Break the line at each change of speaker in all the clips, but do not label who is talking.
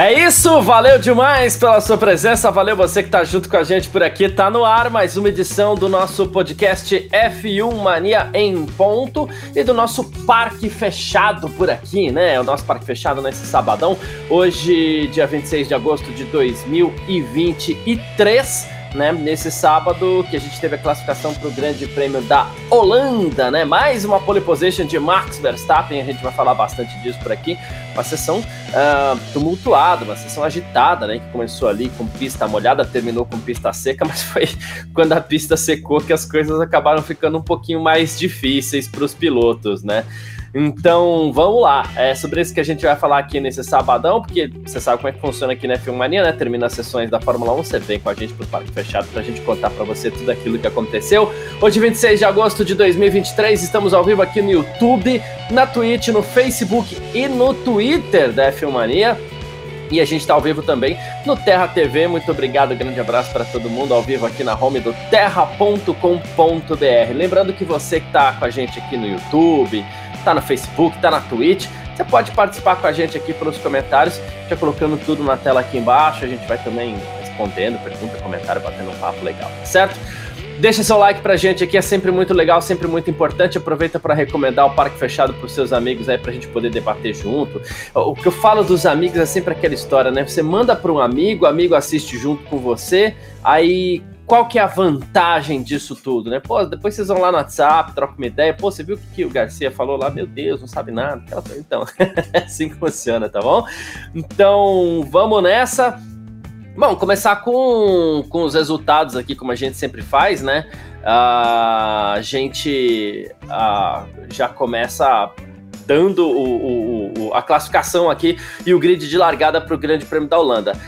É isso, valeu demais pela sua presença, valeu você que tá junto com a gente por aqui. Tá no ar mais uma edição do nosso podcast F1 Mania em ponto e do nosso parque fechado por aqui, né? O nosso parque fechado nesse sabadão, hoje, dia 26 de agosto de 2023 né, nesse sábado que a gente teve a classificação para o Grande Prêmio da Holanda, né? Mais uma pole position de Max Verstappen, a gente vai falar bastante disso por aqui. Uma sessão uh, tumultuada, uma sessão agitada, né? Que começou ali com pista molhada, terminou com pista seca, mas foi quando a pista secou que as coisas acabaram ficando um pouquinho mais difíceis para os pilotos, né? Então, vamos lá. É sobre isso que a gente vai falar aqui nesse sabadão, porque você sabe como é que funciona aqui na Filmania, né? Termina as sessões da Fórmula 1, você vem com a gente pro Parque Fechado pra gente contar para você tudo aquilo que aconteceu. Hoje, 26 de agosto de 2023, estamos ao vivo aqui no YouTube, na Twitch, no Facebook e no Twitter da Filmania. E a gente está ao vivo também no Terra TV. Muito obrigado, grande abraço para todo mundo ao vivo aqui na home do terra.com.br. Lembrando que você que está com a gente aqui no YouTube, tá no Facebook, tá na Twitch. Você pode participar com a gente aqui pelos comentários, já colocando tudo na tela aqui embaixo. A gente vai também respondendo, pergunta, comentário, batendo um papo legal, certo? Deixa seu like pra gente aqui, é sempre muito legal, sempre muito importante. Aproveita para recomendar o Parque Fechado pros seus amigos aí pra gente poder debater junto. O que eu falo dos amigos é sempre aquela história, né? Você manda para um amigo, amigo assiste junto com você, aí qual que é a vantagem disso tudo, né? Pô, depois vocês vão lá no WhatsApp, trocam uma ideia. Pô, você viu o que o Garcia falou lá? Meu Deus, não sabe nada. Então, é assim que funciona, tá bom? Então, vamos nessa. Bom, começar com, com os resultados aqui, como a gente sempre faz, né? a gente já começa dando o, o, o, a classificação aqui e o grid de largada para o Grande Prêmio da Holanda.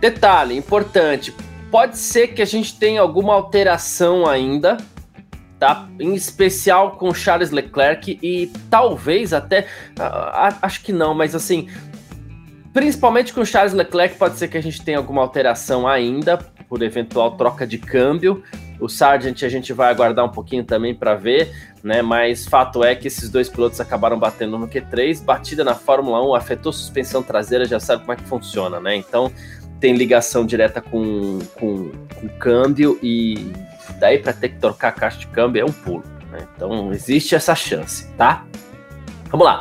Detalhe importante: Pode ser que a gente tenha alguma alteração ainda, tá? Em especial com Charles Leclerc e talvez até, uh, acho que não, mas assim, principalmente com Charles Leclerc pode ser que a gente tenha alguma alteração ainda por eventual troca de câmbio. O Sargent a gente vai aguardar um pouquinho também para ver, né? Mas fato é que esses dois pilotos acabaram batendo no Q3, batida na Fórmula 1 afetou suspensão traseira, já sabe como é que funciona, né? Então tem ligação direta com, com, com câmbio e daí para ter que trocar a caixa de câmbio é um pulo. Né? Então existe essa chance, tá? Vamos lá.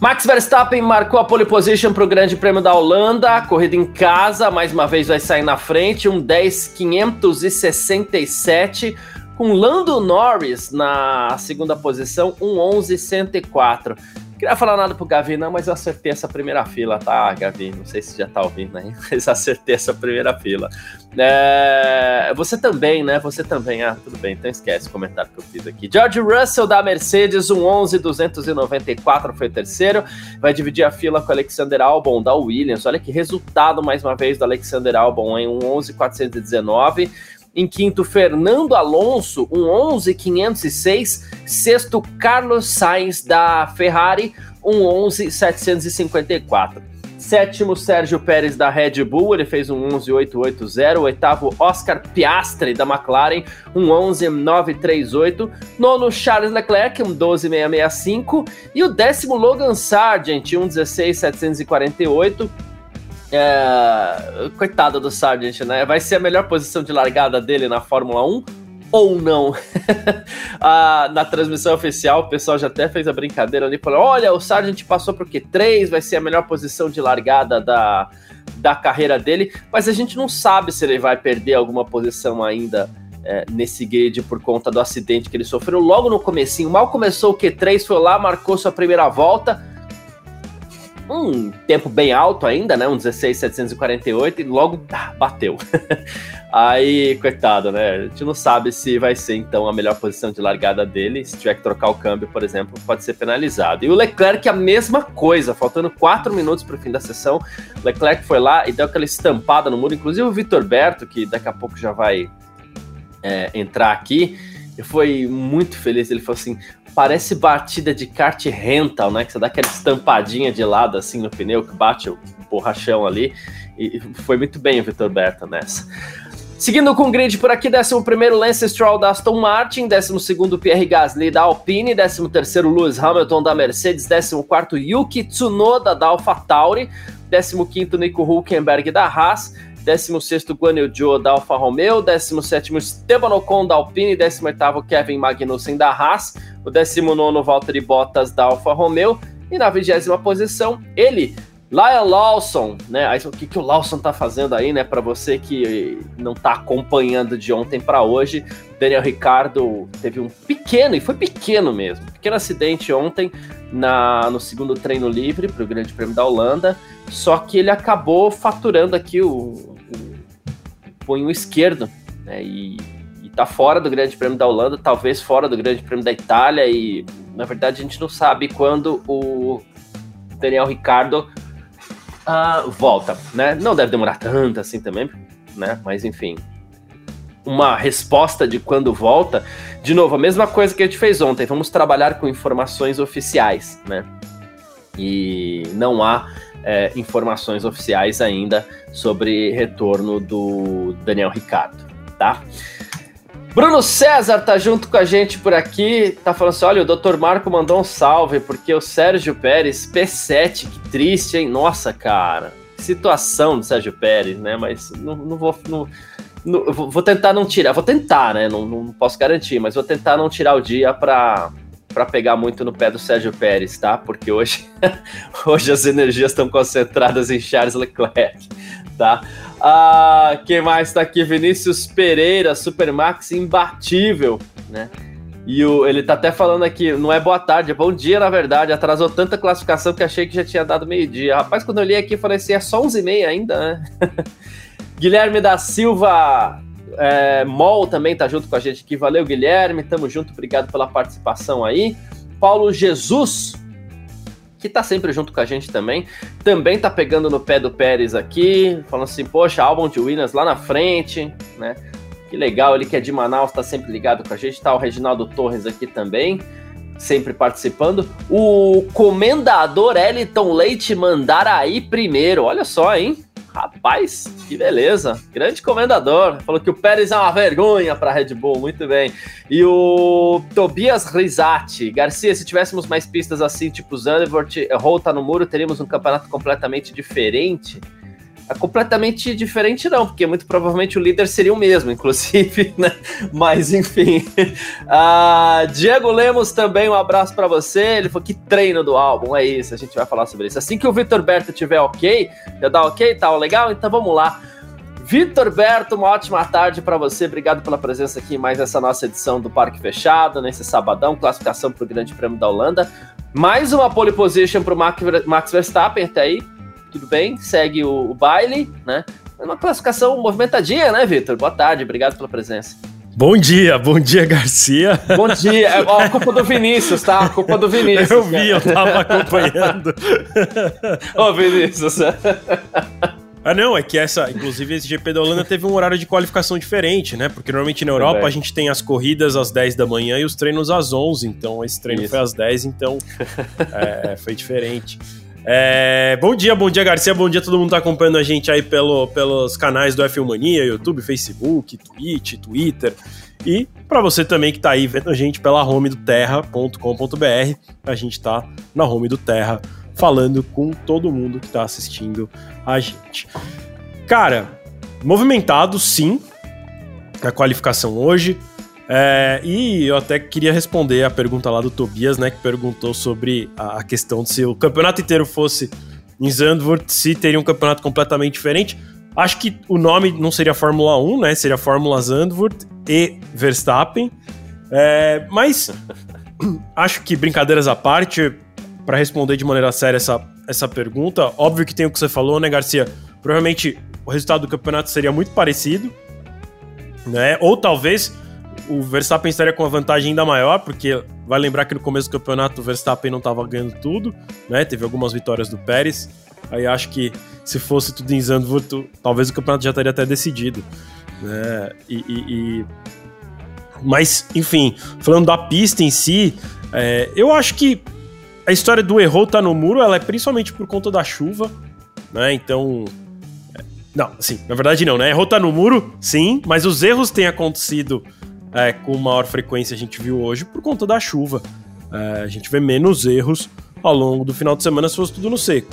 Max Verstappen marcou a pole position para o Grande Prêmio da Holanda, corrida em casa, mais uma vez vai sair na frente, um 10.567, com Lando Norris na segunda posição, um 11.104. Queria falar nada pro Gavi, não, mas eu acertei essa primeira fila, tá, Gavi? Não sei se já tá ouvindo aí, mas acertei essa primeira fila. É... Você também, né? Você também. Ah, tudo bem, então esquece o comentário que eu fiz aqui. George Russell da Mercedes, um 11,294 foi o terceiro. Vai dividir a fila com Alexander Albon da Williams. Olha que resultado, mais uma vez, do Alexander Albon, em um 11,419. Em quinto, Fernando Alonso, um 11,506. Sexto, Carlos Sainz, da Ferrari, um 11,754. Sétimo, Sérgio Pérez, da Red Bull, ele fez um 11,880. Oitavo, Oscar Piastri, da McLaren, um 11,938. Nono, Charles Leclerc, um 12,665. E o décimo, Logan Sargent, um 16,748. É, coitado do Sargent, né? Vai ser a melhor posição de largada dele na Fórmula 1 ou não? ah, na transmissão oficial, o pessoal já até fez a brincadeira ali, falou: olha, o Sargent passou para o Q3, vai ser a melhor posição de largada da, da carreira dele, mas a gente não sabe se ele vai perder alguma posição ainda. É, nesse grid por conta do acidente que ele sofreu logo no comecinho, mal começou o Q3, foi lá, marcou sua primeira volta, um tempo bem alto ainda, né? Um 16,748 e logo ah, bateu. Aí, coitado, né? A gente não sabe se vai ser então a melhor posição de largada dele. Se tiver que trocar o câmbio, por exemplo, pode ser penalizado. E o Leclerc, a mesma coisa, faltando quatro minutos para o fim da sessão. Leclerc foi lá e deu aquela estampada no muro. Inclusive o Vitor Berto, que daqui a pouco já vai é, entrar aqui foi muito feliz. Ele falou assim: parece batida de kart rental, né? Que você dá aquela estampadinha de lado assim no pneu que bate o borrachão ali. E foi muito bem o Vitor Berta nessa. Seguindo com o grid por aqui, 11 Lance Stroll da Aston Martin, 12 Pierre Gasly da Alpine, 13 Lewis Hamilton da Mercedes, 14 Yuki Tsunoda da AlphaTauri, 15 Nico Hulkenberg da Haas, 16 Guan Yu Zhou da Alfa Romeo, 17 Esteban Ocon da Alpine, 18 Kevin Magnussen da Haas, o 19 Valtteri Bottas da Alfa Romeo, e na vigésima posição, ele, Lyle Lawson, né? Aí, o que, que o Lawson tá fazendo aí, né? Para você que não tá acompanhando de ontem para hoje, Daniel Ricardo teve um pequeno, e foi pequeno mesmo, pequeno acidente ontem na, no segundo treino livre para o Grande Prêmio da Holanda. Só que ele acabou faturando aqui o punho esquerdo, né? E, e tá fora do Grande Prêmio da Holanda, talvez fora do Grande Prêmio da Itália, e na verdade a gente não sabe quando o Daniel Ricardo uh, volta, né? Não deve demorar tanto assim também, né? Mas enfim, uma resposta de quando volta. De novo, a mesma coisa que a gente fez ontem. Vamos trabalhar com informações oficiais, né? E não há é, informações oficiais ainda sobre retorno do Daniel Ricardo, tá? Bruno César tá junto com a gente por aqui, tá falando assim: olha, o Dr. Marco mandou um salve, porque o Sérgio Pérez, P7, que triste, hein? Nossa, cara, situação do Sérgio Pérez, né? Mas não, não vou. Não, não, vou tentar não tirar, vou tentar, né? Não, não posso garantir, mas vou tentar não tirar o dia pra, para pegar muito no pé do Sérgio Pérez, tá? Porque hoje, hoje as energias estão concentradas em Charles Leclerc, tá? Ah, quem mais está aqui? Vinícius Pereira, Supermax imbatível, né? E o, ele tá até falando aqui, não é boa tarde, é bom dia, na verdade. Atrasou tanta classificação que achei que já tinha dado meio-dia. Rapaz, quando eu li aqui, falei assim, é só 11h30 ainda, né? Guilherme da Silva é, Mol também tá junto com a gente aqui. Valeu, Guilherme. Tamo junto, obrigado pela participação aí. Paulo Jesus, que tá sempre junto com a gente também, também tá pegando no pé do Pérez aqui, falando assim, poxa, álbum de Williams lá na frente, né? Que legal, ele que é de Manaus, tá sempre ligado com a gente, tá o Reginaldo Torres aqui também, sempre participando. O comendador Eliton Leite aí primeiro, olha só, hein? Rapaz, que beleza. Grande comendador. Falou que o Pérez é uma vergonha para Red Bull. Muito bem. E o Tobias Rizati. Garcia, se tivéssemos mais pistas assim, tipo Zandvoort, Rota no muro, teríamos um campeonato completamente diferente. É completamente diferente, não, porque muito provavelmente o líder seria o mesmo, inclusive, né? Mas enfim. Uh, Diego Lemos também, um abraço para você. Ele falou que treino do álbum, é isso, a gente vai falar sobre isso. Assim que o Vitor Berto tiver ok, já dá ok, tá legal? Então vamos lá. Vitor Berto, uma ótima tarde para você. Obrigado pela presença aqui em mais essa nossa edição do Parque Fechado, nesse sabadão, classificação para o Grande Prêmio da Holanda. Mais uma pole position para o Max Verstappen até aí tudo bem, segue o, o baile, né? É uma classificação movimentadinha, né, Vitor? Boa tarde, obrigado pela presença.
Bom dia, bom dia, Garcia.
Bom dia. É a culpa do Vinícius, tá? A culpa do Vinícius.
Eu vi, eu tava acompanhando.
Ô, Vinícius.
Ah, não, é que essa, inclusive, esse GP da Holanda teve um horário de qualificação diferente, né? Porque normalmente na Europa a gente tem as corridas às 10 da manhã e os treinos às 11, então esse treino Isso. foi às 10, então é, foi diferente. É, bom dia, bom dia, Garcia. Bom dia, todo mundo tá acompanhando a gente aí pelo, pelos canais do F1 Mania, YouTube, Facebook, Twitch, Twitter. E para você também que tá aí vendo a gente pela home do terra.com.br, a gente tá na home do Terra falando com todo mundo que tá assistindo a gente. Cara, movimentado sim a qualificação hoje. É, e eu até queria responder a pergunta lá do Tobias, né, que perguntou sobre a questão de se o campeonato inteiro fosse em Zandvoort, se teria um campeonato completamente diferente. Acho que o nome não seria Fórmula 1, né? Seria Fórmula Zandvoort e Verstappen. É, mas acho que brincadeiras à parte, para responder de maneira séria essa, essa pergunta, óbvio que tem o que você falou, né, Garcia? Provavelmente o resultado do campeonato seria muito parecido, né? Ou talvez o Verstappen estaria com uma vantagem ainda maior, porque vai lembrar que no começo do campeonato o Verstappen não estava ganhando tudo, né? Teve algumas vitórias do Pérez. Aí acho que se fosse tudo em Zandvoort, talvez o campeonato já estaria até decidido. Né? E, e, e... Mas, enfim, falando da pista em si, É, eu acho que a história do errou tá no muro, ela é principalmente por conta da chuva, né? Então. É, não, assim, na verdade não, né? Errou tá no muro, sim, mas os erros têm acontecido é, com maior frequência, a gente viu hoje, por conta da chuva. É, a gente vê menos erros ao longo do final de semana se fosse tudo no seco.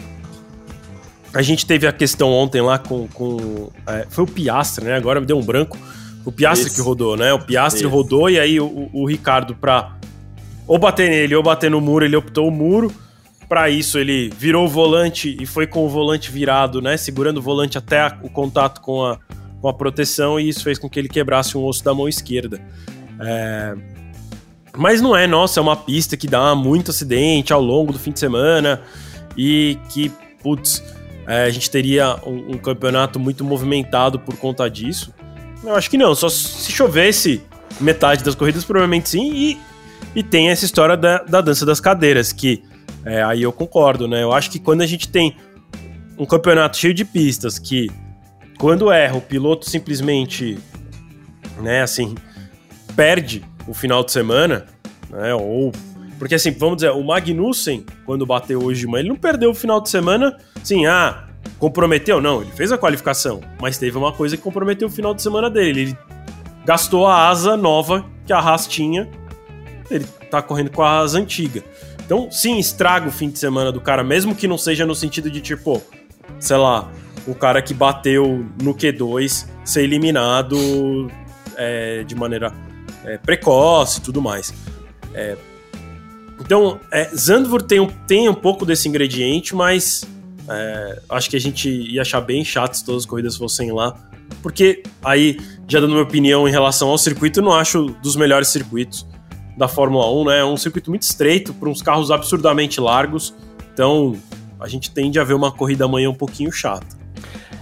A gente teve a questão ontem lá com. com é, foi o Piastre, né? Agora me deu um branco. O Piastre que rodou, né? O Piastre rodou e aí o, o, Ricardo, pra ou bater nele ou bater no muro, ele optou o muro. Para isso, ele virou o volante e foi com o volante virado, né? Segurando o volante até o contato com a, com a proteção, e isso fez com que ele quebrasse um osso da mão esquerda. É... Mas não é, nossa, é uma pista que dá muito acidente ao longo do fim de semana e que, putz, é, a gente teria um, um campeonato muito movimentado por conta disso. Eu acho que não, só se chovesse metade das corridas, provavelmente sim. E, e tem essa história da, da dança das cadeiras, que é, aí eu concordo, né? Eu acho que quando a gente tem um campeonato cheio de pistas que, quando erra, o piloto simplesmente, né, assim, perde o final de semana, né? Ou. Porque assim, vamos dizer, o Magnussen, quando bateu hoje de manhã, ele não perdeu o final de semana, assim, ah, Comprometeu? Não, ele fez a qualificação, mas teve uma coisa que comprometeu o final de semana dele. Ele gastou a asa nova que a Haas tinha, ele tá correndo com a asa antiga. Então, sim, estraga o fim de semana do cara, mesmo que não seja no sentido de tipo, sei lá, o cara que bateu no Q2 ser eliminado é, de maneira é, precoce e tudo mais. É, então, é, Zandvoort tem, tem um pouco desse ingrediente, mas é, acho que a gente ia achar bem chato se todas as corridas fossem lá. Porque aí, já dando minha opinião em relação ao circuito, eu não acho dos melhores circuitos da Fórmula 1, né? É um circuito muito estreito, para uns carros absurdamente largos. Então, a gente tende a ver uma corrida amanhã um pouquinho chata.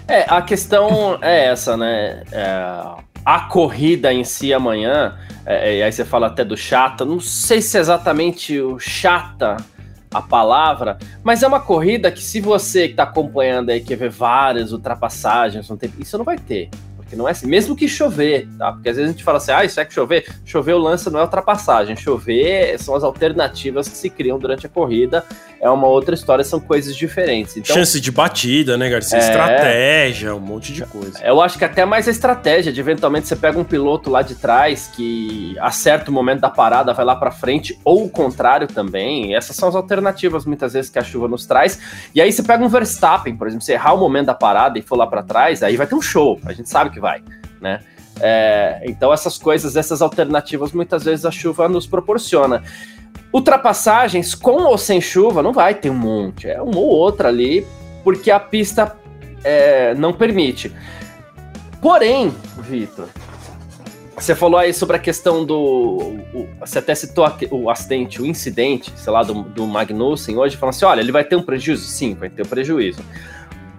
É, a questão é essa, né? É, a corrida em si amanhã, é, e aí você fala até do chata, não sei se é exatamente o chata a palavra, mas é uma corrida que se você que está acompanhando aí quer ver várias ultrapassagens, não tem, isso não vai ter. Porque não é assim, mesmo que chover, tá? Porque às vezes a gente fala assim, ah, isso é que chover. Chover o lance não é ultrapassagem. Chover são as alternativas que se criam durante a corrida. É uma outra história, são coisas diferentes.
Então, Chance de batida, né, Garcia? É... Estratégia, um monte de coisa.
Eu acho que até mais a estratégia de eventualmente você pega um piloto lá de trás que acerta o momento da parada, vai lá para frente, ou o contrário também. Essas são as alternativas muitas vezes que a chuva nos traz. E aí você pega um Verstappen, por exemplo, você errar o momento da parada e for lá para trás, aí vai ter um show. A gente sabe que vai, né? É, então essas coisas, essas alternativas, muitas vezes a chuva nos proporciona. Ultrapassagens com ou sem chuva não vai ter um monte, é uma ou outra ali, porque a pista é, não permite. Porém, Vitor, você falou aí sobre a questão do. O, você até citou o acidente, o incidente, sei lá, do, do Magnussen hoje, falando assim: olha, ele vai ter um prejuízo? Sim, vai ter um prejuízo.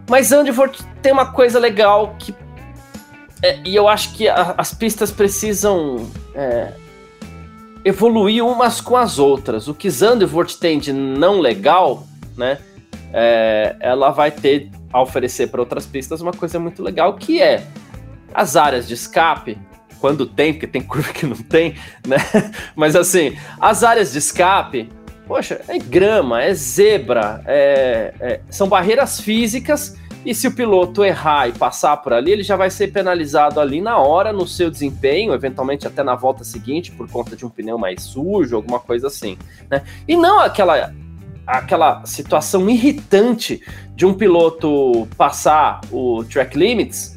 Mas Zandvoort tem uma coisa legal que é, e eu acho que a, as pistas precisam é, evoluir umas com as outras. O que Zandvoort tem de não legal, né? É, ela vai ter a oferecer para outras pistas uma coisa muito legal que é as áreas de escape quando tem, porque tem curva que não tem, né? Mas assim, as áreas de escape, poxa, é grama, é zebra, é, é, são barreiras físicas e se o piloto errar e passar por ali, ele já vai ser penalizado ali na hora no seu desempenho, eventualmente até na volta seguinte, por conta de um pneu mais sujo, alguma coisa assim. Né? E não aquela, aquela situação irritante de um piloto passar o track limits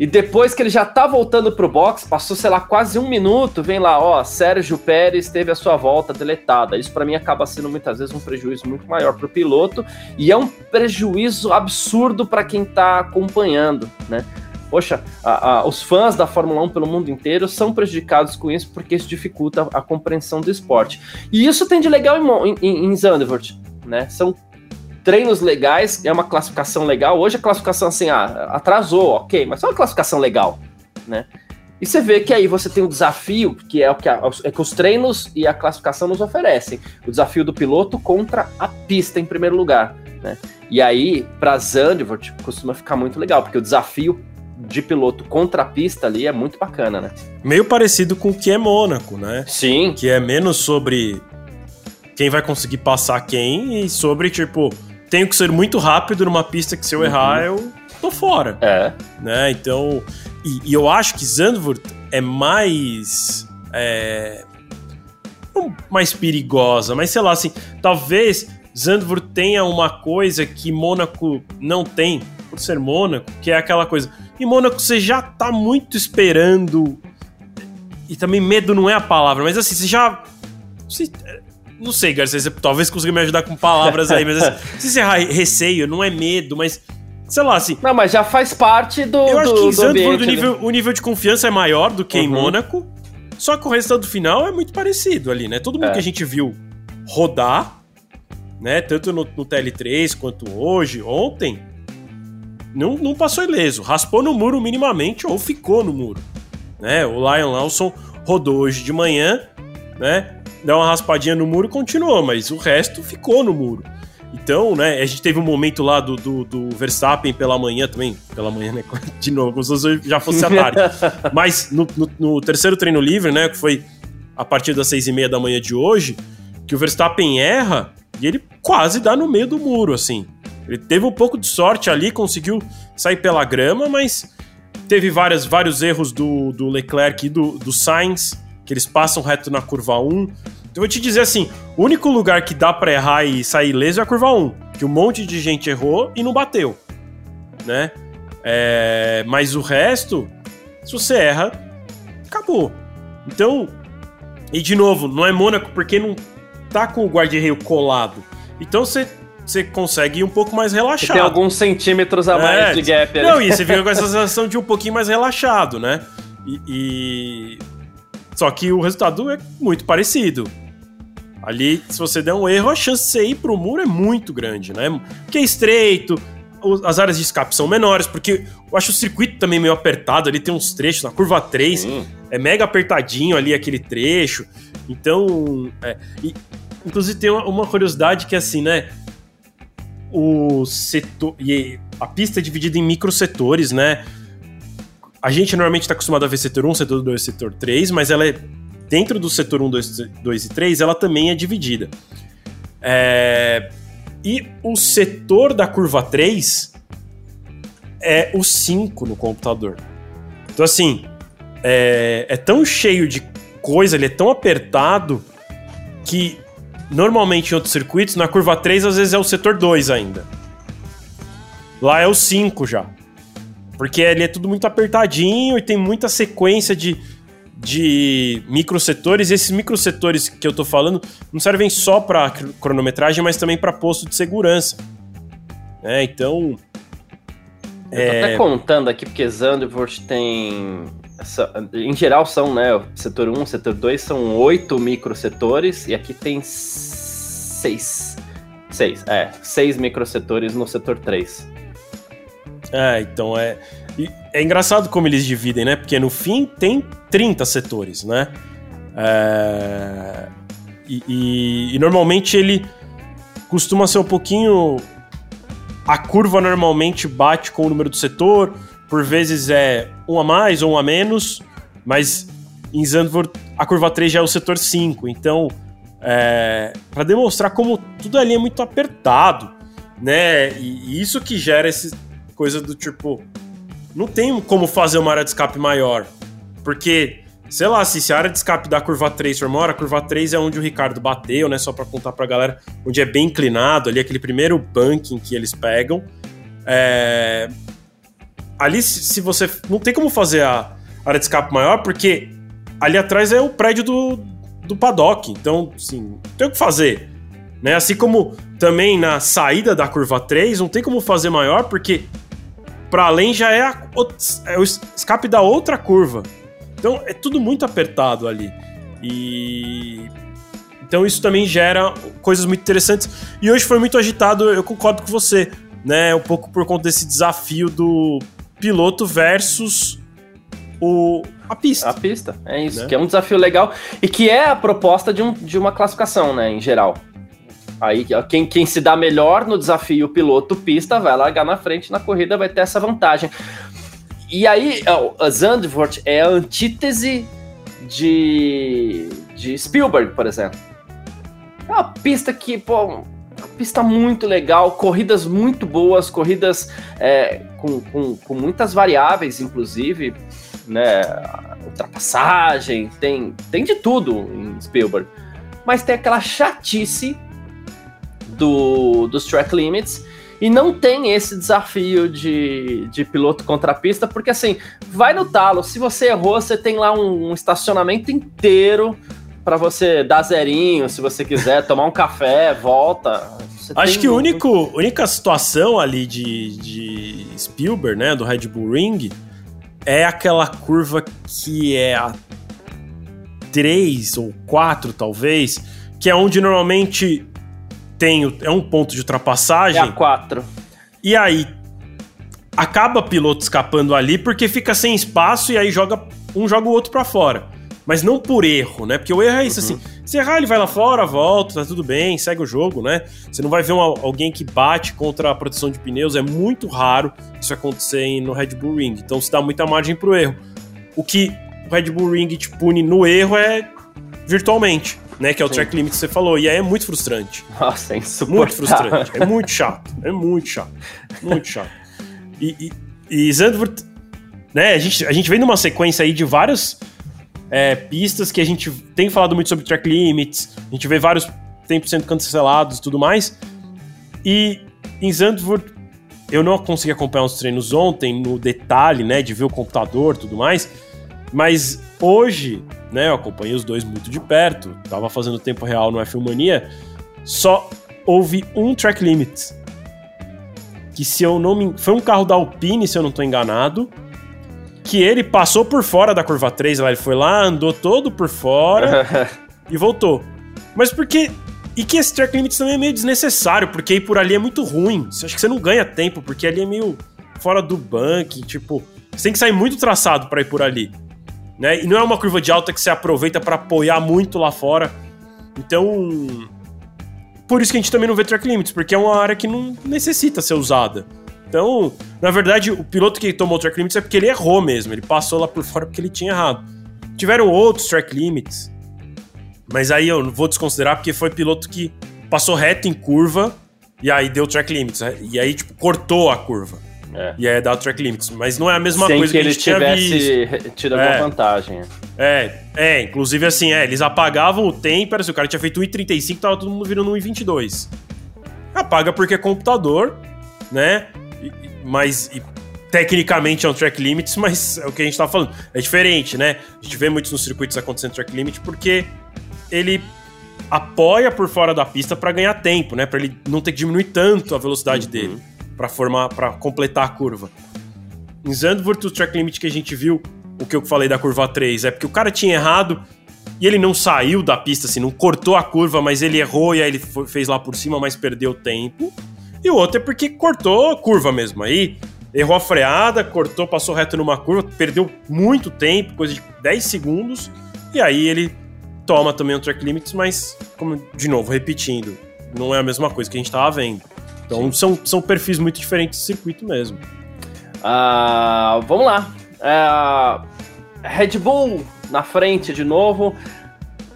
e depois que ele já tá voltando pro box, passou, sei lá, quase um minuto, vem lá, ó, Sérgio Pérez teve a sua volta deletada. Isso para mim acaba sendo muitas vezes um prejuízo muito maior pro piloto e é um prejuízo absurdo para quem tá acompanhando, né? Poxa, a, a, os fãs da Fórmula 1 pelo mundo inteiro são prejudicados com isso porque isso dificulta a compreensão do esporte. E isso tem de legal em, em, em Zandvoort, né? São treinos legais, é uma classificação legal. Hoje a classificação assim, ah, atrasou, ok, mas é uma classificação legal, né? E você vê que aí você tem um desafio, que é o que, a, é que os treinos e a classificação nos oferecem. O desafio do piloto contra a pista em primeiro lugar, né? E aí, para Zandvoort, costuma ficar muito legal, porque o desafio de piloto contra a pista ali é muito bacana, né?
Meio parecido com o que é Mônaco, né?
Sim.
Que é menos sobre quem vai conseguir passar quem e sobre, tipo, tenho que ser muito rápido numa pista que se eu errar uhum. eu tô fora.
É.
Né? Então, e, e eu acho que Zandvoort é mais. É, mais perigosa, mas sei lá, assim, talvez Zandvoort tenha uma coisa que Mônaco não tem, por ser Mônaco, que é aquela coisa. Em Mônaco você já tá muito esperando. E também medo não é a palavra, mas assim, você já. Você, não sei, Garcia, você talvez consiga me ajudar com palavras aí, mas assim, se você errar receio, não é medo, mas sei lá, assim.
Não, mas já faz parte do.
Eu acho
do,
que em Zandvoort o nível, o nível de confiança é maior do que uhum. em Mônaco. Só que o resultado final é muito parecido ali, né? Todo mundo é. que a gente viu rodar, né? Tanto no, no TL3 quanto hoje, ontem, não, não passou ileso. Raspou no muro minimamente ou ficou no muro. Né? O Lion Lawson rodou hoje de manhã, né? Deu uma raspadinha no muro e continuou, mas o resto ficou no muro. Então, né, a gente teve um momento lá do, do, do, Verstappen pela manhã também, pela manhã, né, de novo, como se já fosse a tarde. Mas no, no, no, terceiro treino livre, né, que foi a partir das seis e meia da manhã de hoje, que o Verstappen erra e ele quase dá no meio do muro, assim. Ele teve um pouco de sorte ali, conseguiu sair pela grama, mas teve várias, vários erros do, do Leclerc e do, do Sainz, que eles passam reto na curva 1, eu vou te dizer assim: o único lugar que dá para errar e sair ileso é a curva 1, que um monte de gente errou e não bateu, né? É, mas o resto, se você erra, acabou. Então, e de novo, não é Mônaco porque não tá com o guarda-reio colado. Então você você consegue ir um pouco mais relaxado.
Tem alguns centímetros a mais é, de gap
ali. Não, e você fica com essa sensação de um pouquinho mais relaxado, né? E, e, Só que o resultado é muito parecido. Ali, se você der um erro, a chance de você ir pro muro é muito grande, né? Porque é estreito, as áreas de escape são menores, porque eu acho o circuito também meio apertado, ali tem uns trechos, na curva 3, hum. é mega apertadinho ali aquele trecho. Então, é, e, inclusive tem uma, uma, curiosidade que é assim, né? O setor. E a pista é dividida em micro setores, né? A gente normalmente está acostumado a ver setor 1, setor 2, setor 3, mas ela é dentro do setor 1, 2, 2 e 3, ela também é dividida. É... E o setor da curva 3 é o 5 no computador. Então, assim, é, é tão cheio de coisa, ele é tão apertado que normalmente em outros circuitos, na curva 3 às vezes é o setor 2 ainda. Lá é o 5 já. Porque ele é tudo muito apertadinho e tem muita sequência de de microsetores. E esses microsetores que eu tô falando não servem só para cronometragem, mas também para posto de segurança. É, então.
Eu tô é... até contando aqui, porque Zandvoort tem. Essa, em geral são, né? Setor 1, setor 2 são oito microsetores, e aqui tem seis. Seis, é. Seis microsetores no setor 3.
É, então é. é engraçado como eles dividem, né? Porque no fim tem 30 setores, né? É... E, e, e, normalmente ele costuma ser um pouquinho. A curva normalmente bate com o número do setor, por vezes é um a mais ou um a menos, mas em Zandvoort a curva 3 já é o setor 5, então é, para demonstrar como tudo ali é muito apertado, né? E, e isso que gera essa coisa do tipo, não tem como fazer uma área de escape maior. Porque, sei lá, se a área de escape da curva 3 for maior, a curva 3 é onde o Ricardo bateu, né? Só para contar pra galera, onde é bem inclinado, ali aquele primeiro bunking que eles pegam. É... Ali, se você. Não tem como fazer a área de escape maior, porque ali atrás é o prédio do, do paddock. Então, assim, não tem o que fazer. Né? Assim como também na saída da curva 3, não tem como fazer maior, porque para além já é, a, é o escape da outra curva. Então é tudo muito apertado ali. E então isso também gera coisas muito interessantes. E hoje foi muito agitado, eu concordo com você, né? Um pouco por conta desse desafio do piloto versus o, a pista.
A pista, é isso, né? que é um desafio legal e que é a proposta de, um, de uma classificação, né, em geral. Aí quem, quem se dá melhor no desafio piloto pista vai largar na frente na corrida, vai ter essa vantagem. e aí, a Zandvoort é a antítese de, de Spielberg, por exemplo. É uma pista que, pô, pista muito legal, corridas muito boas, corridas é, com, com, com, muitas variáveis, inclusive, né? Ultrapassagem, tem, tem de tudo em Spielberg. Mas tem aquela chatice do, dos track limits e não tem esse desafio de, de piloto contra pista, porque assim, vai no talo. Se você errou, você tem lá um, um estacionamento inteiro para você dar zerinho, se você quiser, tomar um café, volta.
Você Acho que a único, única situação ali de, de Spielberg, né, do Red Bull Ring, é aquela curva que é a 3 ou 4, talvez, que é onde normalmente tem é um ponto de ultrapassagem. É
a 4.
E aí acaba piloto escapando ali porque fica sem espaço e aí joga um joga o outro para fora. Mas não por erro, né? Porque o erro é isso uhum. assim. Se errar, ele vai lá fora, volta, tá tudo bem, segue o jogo, né? Você não vai ver alguém que bate contra a proteção de pneus, é muito raro isso acontecer no Red Bull Ring. Então se dá muita margem pro erro. O que o Red Bull Ring te pune no erro é virtualmente né? Que é o Sim. track limit que você falou. E aí é muito frustrante.
Nossa, é
insuportável. Muito frustrante. É muito chato. É muito chato. Muito chato. E, e, e Zandvoort, né? A gente, a gente vem numa sequência aí de várias é, pistas que a gente tem falado muito sobre track limits. A gente vê vários tempos sendo cancelados e tudo mais. E em Zandvoort, eu não consegui acompanhar os treinos ontem no detalhe, né? De ver o computador e tudo mais. Mas hoje né? Eu acompanhei os dois muito de perto, tava fazendo tempo real no F1 Mania. Só houve um track limit. Que se eu não me. Foi um carro da Alpine, se eu não tô enganado. Que ele passou por fora da curva 3, lá, ele foi lá, andou todo por fora e voltou. Mas porque. E que esse track limit também é meio desnecessário, porque ir por ali é muito ruim. Você acha que você não ganha tempo, porque ali é meio fora do bank, tipo. Você tem que sair muito traçado para ir por ali. Né? E não é uma curva de alta que você aproveita para apoiar muito lá fora. Então, por isso que a gente também não vê track limits, porque é uma área que não necessita ser usada. Então, na verdade, o piloto que tomou track limits é porque ele errou mesmo, ele passou lá por fora porque ele tinha errado. Tiveram outros track limits, mas aí eu vou desconsiderar porque foi piloto que passou reto em curva e aí deu track limits, e aí tipo cortou a curva. É. E é dar track limits. Mas não é a mesma
Sem
coisa
que, que ele tivesse tido alguma é. vantagem.
É, é, inclusive assim, é, eles apagavam o tempo, se o cara tinha feito 1,35, tava todo mundo virando 1,22. Apaga porque é computador, né? E, mas e, tecnicamente é um track limits, mas é o que a gente tava falando. É diferente, né? A gente vê muitos nos circuitos acontecendo track limit porque ele apoia por fora da pista para ganhar tempo, né? Para ele não ter que diminuir tanto a velocidade uhum. dele para formar, para completar a curva. Em Zandvoort, o track limit que a gente viu, o que eu falei da curva 3, é porque o cara tinha errado e ele não saiu da pista, assim, não cortou a curva, mas ele errou e aí ele foi, fez lá por cima, mas perdeu tempo. E o outro é porque cortou a curva mesmo. Aí errou a freada, cortou, passou reto numa curva, perdeu muito tempo, coisa de 10 segundos, e aí ele toma também o track limits, mas, como de novo, repetindo, não é a mesma coisa que a gente estava vendo. Então são, são perfis muito diferentes de circuito mesmo.
Uh, vamos lá. Uh, Red Bull na frente de novo.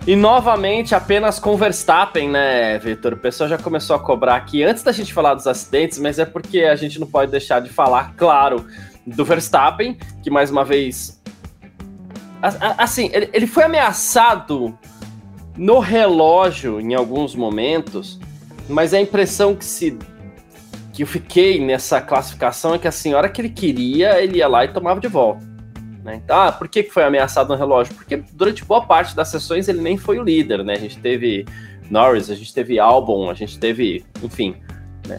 E novamente apenas com Verstappen, né, Vitor? O pessoal já começou a cobrar aqui antes da gente falar dos acidentes, mas é porque a gente não pode deixar de falar, claro, do Verstappen, que mais uma vez. Assim, ele foi ameaçado no relógio em alguns momentos, mas a impressão que se que eu fiquei nessa classificação é que assim, a hora que ele queria, ele ia lá e tomava de volta. Né? Então, ah, por que foi ameaçado no relógio? Porque durante boa parte das sessões ele nem foi o líder, né? A gente teve Norris, a gente teve Albon, a gente teve, enfim, né?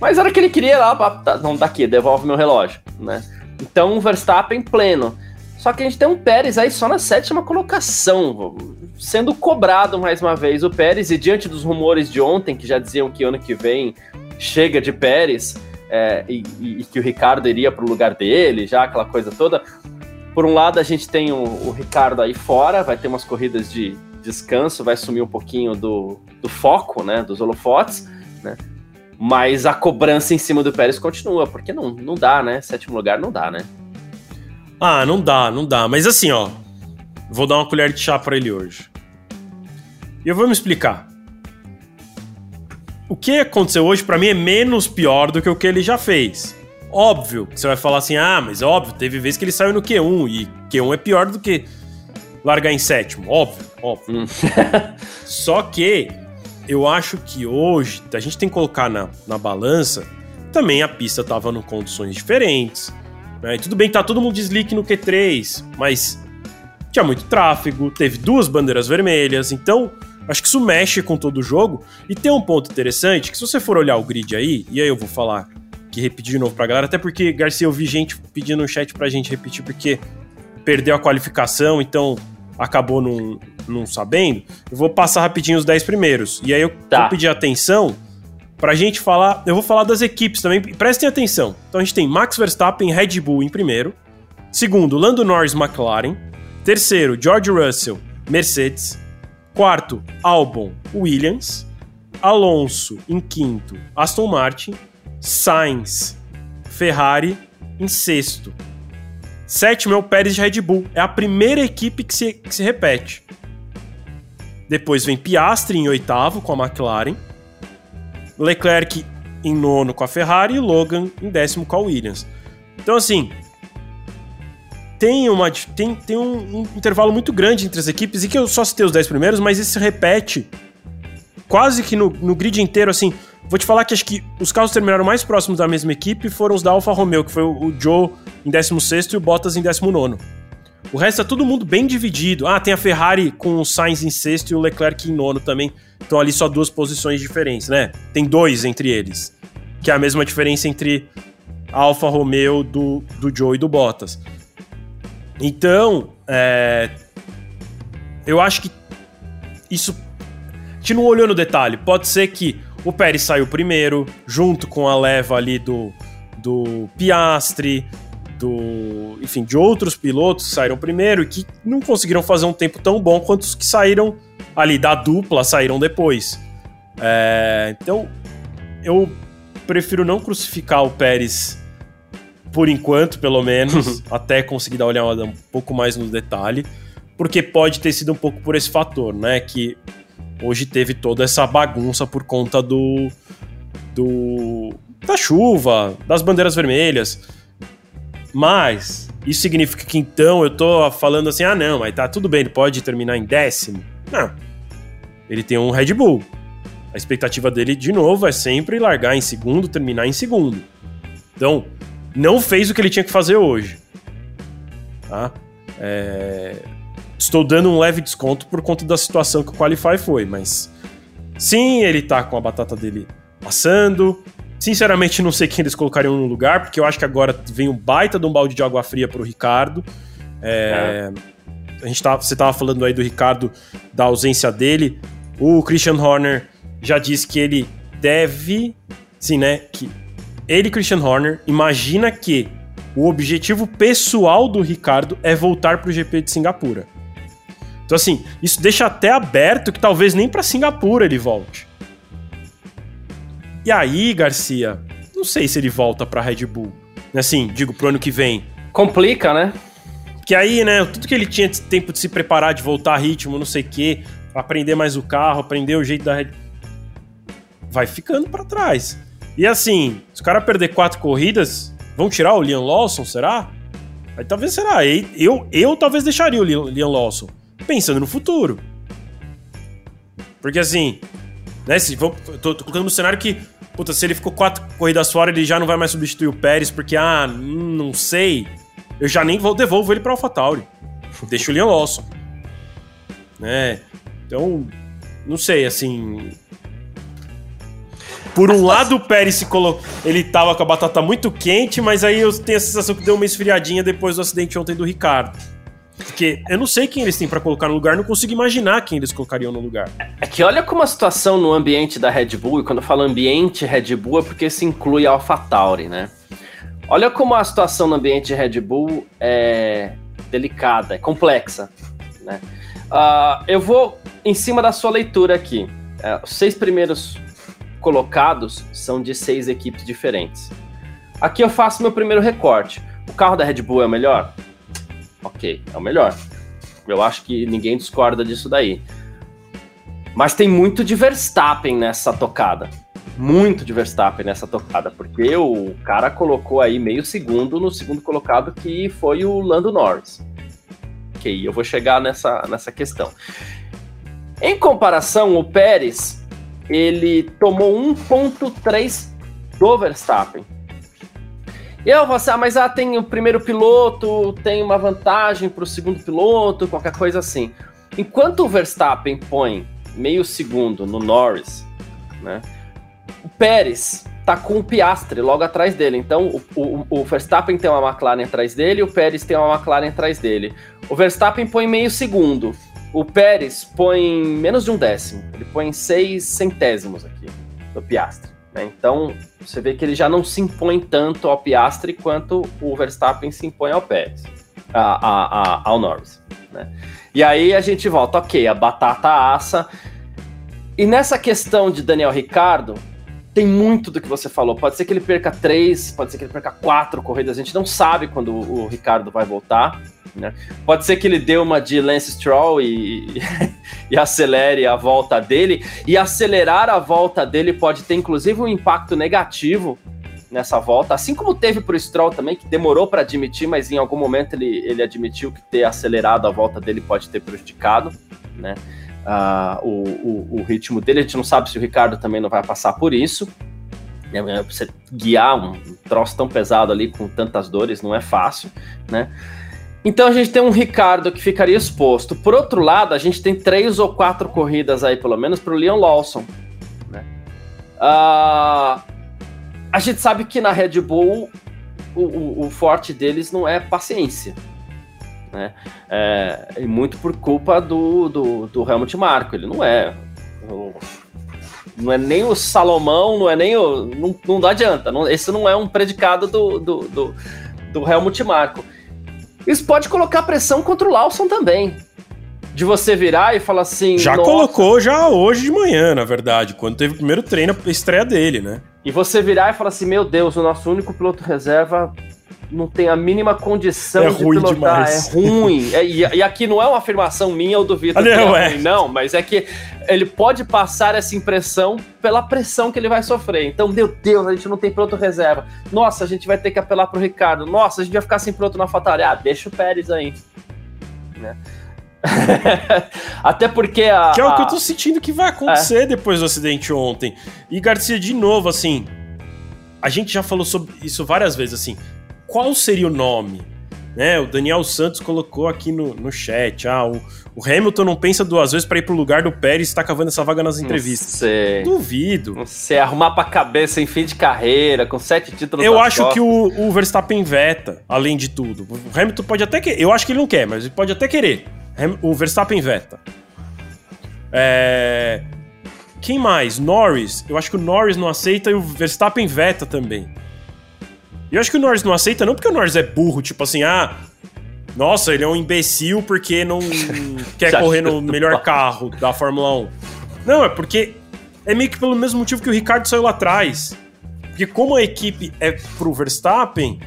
Mas a hora que ele queria lá, tá, não, daqui, devolve meu relógio, né? Então, Verstappen pleno. Só que a gente tem um Pérez aí só na sétima colocação, sendo cobrado mais uma vez o Pérez, e diante dos rumores de ontem, que já diziam que ano que vem chega de Pérez é, e, e, que o Ricardo iria para o lugar dele, já aquela coisa toda. Por um lado, a gente tem o, o, Ricardo aí fora, vai ter umas corridas de descanso, vai sumir um pouquinho do, do foco, né, dos holofotes, né? Mas a cobrança em cima do Pérez continua, porque não, não dá, né? Sétimo lugar não dá, né?
Ah, não dá, não dá. Mas assim, ó. Vou dar uma colher de chá para ele hoje. E eu vou me explicar. O que aconteceu hoje para mim é menos pior do que o que ele já fez. Óbvio que você vai falar assim: ah, mas óbvio, teve vez que ele saiu no Q1 e Q1 é pior do que largar em sétimo. Óbvio, óbvio. Hum. Só que eu acho que hoje a gente tem que colocar na, na balança. Também a pista tava em condições diferentes. Né? E tudo bem, tá todo mundo de slick no Q3, mas tinha muito tráfego, teve duas bandeiras vermelhas, então acho que isso mexe com todo o jogo. E tem um ponto interessante que se você for olhar o grid aí, e aí eu vou falar que repetir de novo pra galera, até porque, Garcia, eu vi gente pedindo no chat pra gente repetir porque perdeu a qualificação, então acabou não, não sabendo. Eu vou passar rapidinho os 10 primeiros. E aí eu tá. vou pedir atenção pra gente falar. Eu vou falar das equipes também. Prestem atenção. Então a gente tem Max Verstappen Red Bull em primeiro. Segundo, Lando Norris McLaren. Terceiro, George Russell Mercedes. Quarto, Albon Williams. Alonso em quinto, Aston Martin. Sainz, Ferrari em sexto. Sétimo é o Pérez de Red Bull. É a primeira equipe que se, que se repete. Depois vem Piastri em oitavo com a McLaren. Leclerc em nono com a Ferrari e Logan em décimo com a Williams. Então, assim, tem, uma, tem, tem um, um, intervalo muito grande entre as equipes e que eu só citei os 10 primeiros, mas isso se repete quase que no, no grid inteiro, assim. Vou te falar que acho que os carros terminaram mais próximos da mesma equipe foram os da Alfa Romeo, que foi o Joe em 16 e o Bottas em 19. O resto é todo mundo bem dividido. Ah, tem a Ferrari com o Sainz em sexto e o Leclerc em nono também. Então ali só duas posições diferentes, né? Tem dois entre eles. Que é a mesma diferença entre a Alfa Romeo do, do Joe e do Bottas. Então, é, eu acho que isso. A gente não olhou no detalhe. Pode ser que o Pérez saiu primeiro, junto com a leva ali do, do Piastri, do, enfim, de outros pilotos que saíram primeiro e que não conseguiram fazer um tempo tão bom quanto os que saíram ali da dupla, saíram depois. É, então, eu prefiro não crucificar o Pérez por enquanto, pelo menos, até conseguir dar uma olhada um pouco mais no detalhe, porque pode ter sido um pouco por esse fator, né, que hoje teve toda essa bagunça por conta do. do da chuva, das bandeiras vermelhas. Mas isso significa que então eu tô falando assim: ah, não, mas tá tudo bem, ele pode terminar em décimo. Não. Ele tem um Red Bull. A expectativa dele, de novo, é sempre largar em segundo, terminar em segundo. Então, não fez o que ele tinha que fazer hoje. Tá? É estou dando um leve desconto por conta da situação que o Qualify foi, mas sim, ele tá com a batata dele passando. Sinceramente, não sei quem eles colocariam no lugar, porque eu acho que agora vem um baita de um balde de água fria pro Ricardo. É, é. A gente tava, você tava falando aí do Ricardo, da ausência dele. O Christian Horner já disse que ele deve, sim, né? Que ele, Christian Horner, imagina que o objetivo pessoal do Ricardo é voltar pro GP de Singapura. Então, assim, isso deixa até aberto que talvez nem para Singapura ele volte. E aí, Garcia, não sei se ele volta pra Red Bull. Assim, digo, pro ano que vem.
Complica, né?
Que aí, né, tudo que ele tinha tempo de se preparar, de voltar a ritmo, não sei o quê, aprender mais o carro, aprender o jeito da Red vai ficando para trás. E assim, se o cara perder quatro corridas, vão tirar o Liam Lawson, será? Aí talvez será. Eu, eu talvez deixaria o Liam Lawson pensando no futuro. Porque assim, né, se vou, tô, tô colocando no cenário que, puta, se ele ficou quatro corridas fora, ele já não vai mais substituir o Pérez, porque, ah, não sei. Eu já nem vou, devolvo ele pra AlphaTauri. Deixa o Liam Lawson. Né? Então, não sei, assim. Por um lado, o Pérez se colocou. Ele tava com a batata muito quente, mas aí eu tenho a sensação que deu uma esfriadinha depois do acidente ontem do Ricardo. Porque eu não sei quem eles têm para colocar no lugar, não consigo imaginar quem eles colocariam no lugar.
É que olha como a situação no ambiente da Red Bull, e quando eu falo ambiente Red Bull é porque se inclui a AlphaTauri, né? Olha como a situação no ambiente Red Bull é delicada, é complexa, né? Uh, eu vou em cima da sua leitura aqui. Uh, os seis primeiros colocados são de seis equipes diferentes. Aqui eu faço meu primeiro recorte. O carro da Red Bull é o melhor? Ok, é o melhor. Eu acho que ninguém discorda disso daí. Mas tem muito de Verstappen nessa tocada. Muito de Verstappen nessa tocada, porque o cara colocou aí meio segundo no segundo colocado, que foi o Lando Norris. Ok, eu vou chegar nessa, nessa questão. Em comparação, o Pérez, ele tomou 1.3 do Verstappen. E eu vou assim, ah, mas ah, tem o primeiro piloto, tem uma vantagem para o segundo piloto, qualquer coisa assim. Enquanto o Verstappen põe meio segundo no Norris, né? O Pérez tá com o Piastre logo atrás dele. Então, o, o, o, Verstappen tem uma McLaren atrás dele, o Pérez tem uma McLaren atrás dele. O Verstappen põe meio segundo. O Pérez põe menos de um décimo. Ele põe seis centésimos aqui do Piastre. Né? Então, você vê que ele já não se impõe tanto ao Piastre quanto o Verstappen se impõe ao Pérez, a, a, a, ao Norris. Né? E aí a gente volta, ok, a batata assa. E nessa questão de Daniel Ricardo, tem muito do que você falou. Pode ser que ele perca três, pode ser que ele perca quatro corridas. A gente não sabe quando o Ricardo vai voltar. Né? Pode ser que ele dê uma de Lance Stroll e, e, acelere a volta dele. E acelerar a volta dele pode ter, inclusive, um impacto negativo nessa volta, assim como teve para o Stroll também, que demorou para admitir, mas em algum momento ele, ele admitiu que ter acelerado a volta dele pode ter prejudicado, né? Uh, o, o, o, ritmo dele. A gente não sabe se o Ricardo também não vai passar por isso. É, é, você guiar um troço tão pesado ali com tantas dores não é fácil, né? Então a gente tem um Ricardo que ficaria exposto. Por outro lado, a gente tem três ou quatro corridas aí, pelo menos, para o Leon Lawson. Né? Uh, a gente sabe que na Red Bull o, o, o forte deles não é paciência. Né? É, e muito por culpa do, do, do Helmut Marko. Ele não é. Não é nem o Salomão, não é nem o. Não, não adianta. Não, esse não é um predicado do, do, do, do Helmut Marko. Isso pode colocar pressão contra o Lawson também. De você virar e falar assim.
Já colocou já hoje de manhã, na verdade, quando teve o primeiro treino, a estreia dele, né?
E você virar e falar assim: meu Deus, o nosso único piloto reserva não tem a mínima condição
é de pilotar. Demais.
É ruim. É, e, e, aqui não é uma afirmação minha ou do Vitor. Não, é, é. Ruim, não, mas é que ele pode passar essa impressão pela pressão que ele vai sofrer. Então, meu Deus, a gente não tem piloto reserva. Nossa, a gente vai ter que apelar pro Ricardo. Nossa, a gente vai ficar sem piloto na Fatale. Ah, deixa o Pérez aí. Né? Até porque a.
Que é o que eu tô sentindo que vai acontecer é. depois do acidente ontem. E Garcia, de novo, assim. A gente já falou sobre isso várias vezes, assim qual seria o nome? Né, o Daniel Santos colocou aqui no, no chat. Ah, o, o Hamilton não pensa duas vezes para ir pro lugar do Pérez e tá cavando essa vaga nas entrevistas.
Sei.
Duvido.
Você arrumar pra cabeça em fim de carreira, com sete títulos
Eu acho costas. que o, o Verstappen veta, além de tudo. O Hamilton pode até querer. Eu acho que ele não quer, mas ele pode até querer. O Verstappen veta. É... Quem mais? Norris. Eu acho que o Norris não aceita e o Verstappen veta também. E eu acho que o Norris não aceita não porque o Norris é burro, tipo assim, ah, nossa, ele é um imbecil porque não quer correr no melhor carro da Fórmula 1. Não, é porque é meio que pelo mesmo motivo que o Ricardo saiu lá atrás. Porque como a equipe é pro Verstappen,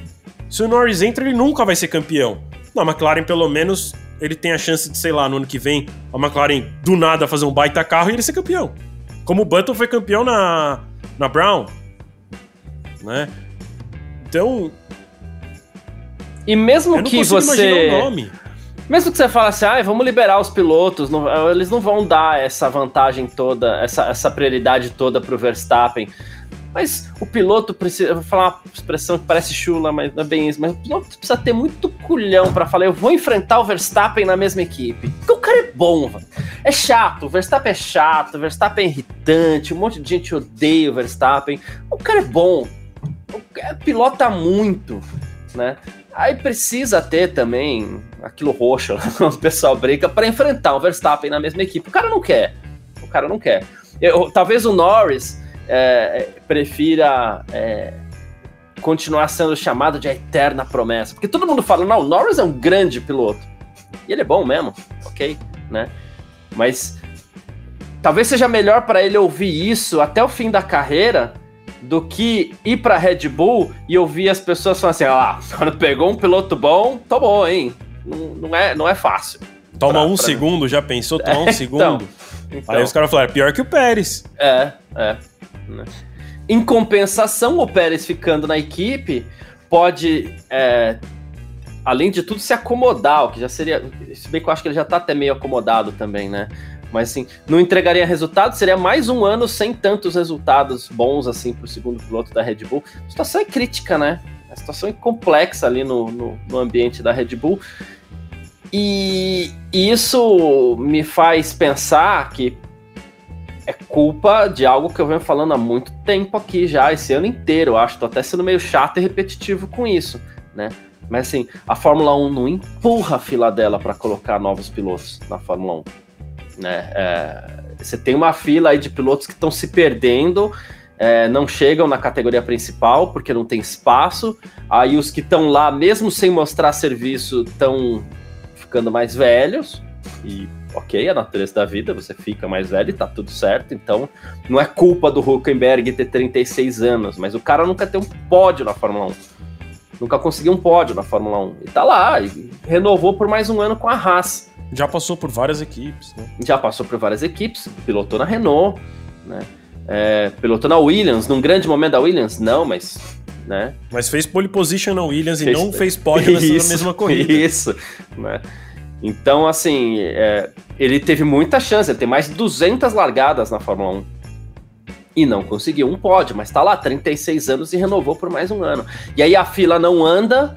se o Norris entra, ele nunca vai ser campeão. Na McLaren, pelo menos, ele tem a chance de, sei lá, no ano que vem, a McLaren do nada fazer um baita carro e ele ser campeão. Como o Button foi campeão na, na Brown. Né? Então.
E mesmo que você. Mesmo que você fale assim, ah, vamos liberar os pilotos, não, eles não vão dar essa vantagem toda, essa, essa prioridade toda pro Verstappen. Mas o piloto precisa. Eu vou falar uma expressão que parece chula, mas não é bem isso. Mas o piloto precisa ter muito culhão para falar: eu vou enfrentar o Verstappen na mesma equipe. Porque o cara é bom, é chato. O Verstappen é chato, o Verstappen é irritante, um monte de gente odeia o Verstappen. O cara é bom pilota muito, né? Aí precisa ter também aquilo roxo, o pessoal brinca, para enfrentar o Verstappen na mesma equipe. O cara não quer. O cara não quer. Eu, talvez o Norris é, prefira é, continuar sendo chamado de eterna promessa. Porque todo mundo fala, não, o Norris é um grande piloto. E ele é bom mesmo, ok, né? Mas talvez seja melhor para ele ouvir isso até o fim da carreira do que ir pra Red Bull e ouvir as pessoas falando assim: ah, quando pegou um piloto bom, bom, hein? não, não, é, não é fácil.
Toma pra, um pra... segundo, já pensou? Toma um então, segundo? Então, Aí os caras falaram, é pior que o Pérez.
É, é. Em compensação, o Pérez ficando na equipe pode, é, além de tudo, se acomodar, o que já seria. Se bem que eu acho que ele já tá até meio acomodado também, né? Mas assim, não entregaria resultado, seria mais um ano sem tantos resultados bons assim para o segundo piloto da Red Bull. A situação é crítica, né? A situação é complexa ali no, no, no ambiente da Red Bull. E isso me faz pensar que é culpa de algo que eu venho falando há muito tempo aqui já, esse ano inteiro. Acho, tô até sendo meio chato e repetitivo com isso, né? Mas assim, a Fórmula 1 não empurra a fila dela para colocar novos pilotos na Fórmula 1. Né? É, você tem uma fila aí de pilotos que estão se perdendo, é, não chegam na categoria principal porque não tem espaço. Aí os que estão lá, mesmo sem mostrar serviço, estão ficando mais velhos. E ok, a natureza da vida, você fica mais velho e tá tudo certo. Então, não é culpa do Huckenberg ter 36 anos, mas o cara nunca tem um pódio na Fórmula 1. Nunca conseguiu um pódio na Fórmula 1. E tá lá, e renovou por mais um ano com a Haas.
Já passou por várias equipes, né?
Já passou por várias equipes, pilotou na Renault, né? É, pilotou na Williams, num grande momento da Williams, não, mas. Né?
Mas fez pole position na Williams fez, e não fez pódio nessa isso, mesma corrida.
Isso, né? Então, assim, é, ele teve muita chance, ele tem mais de 200 largadas na Fórmula 1. E não conseguiu um pódio, mas tá lá, 36 anos e renovou por mais um ano. E aí a fila não anda,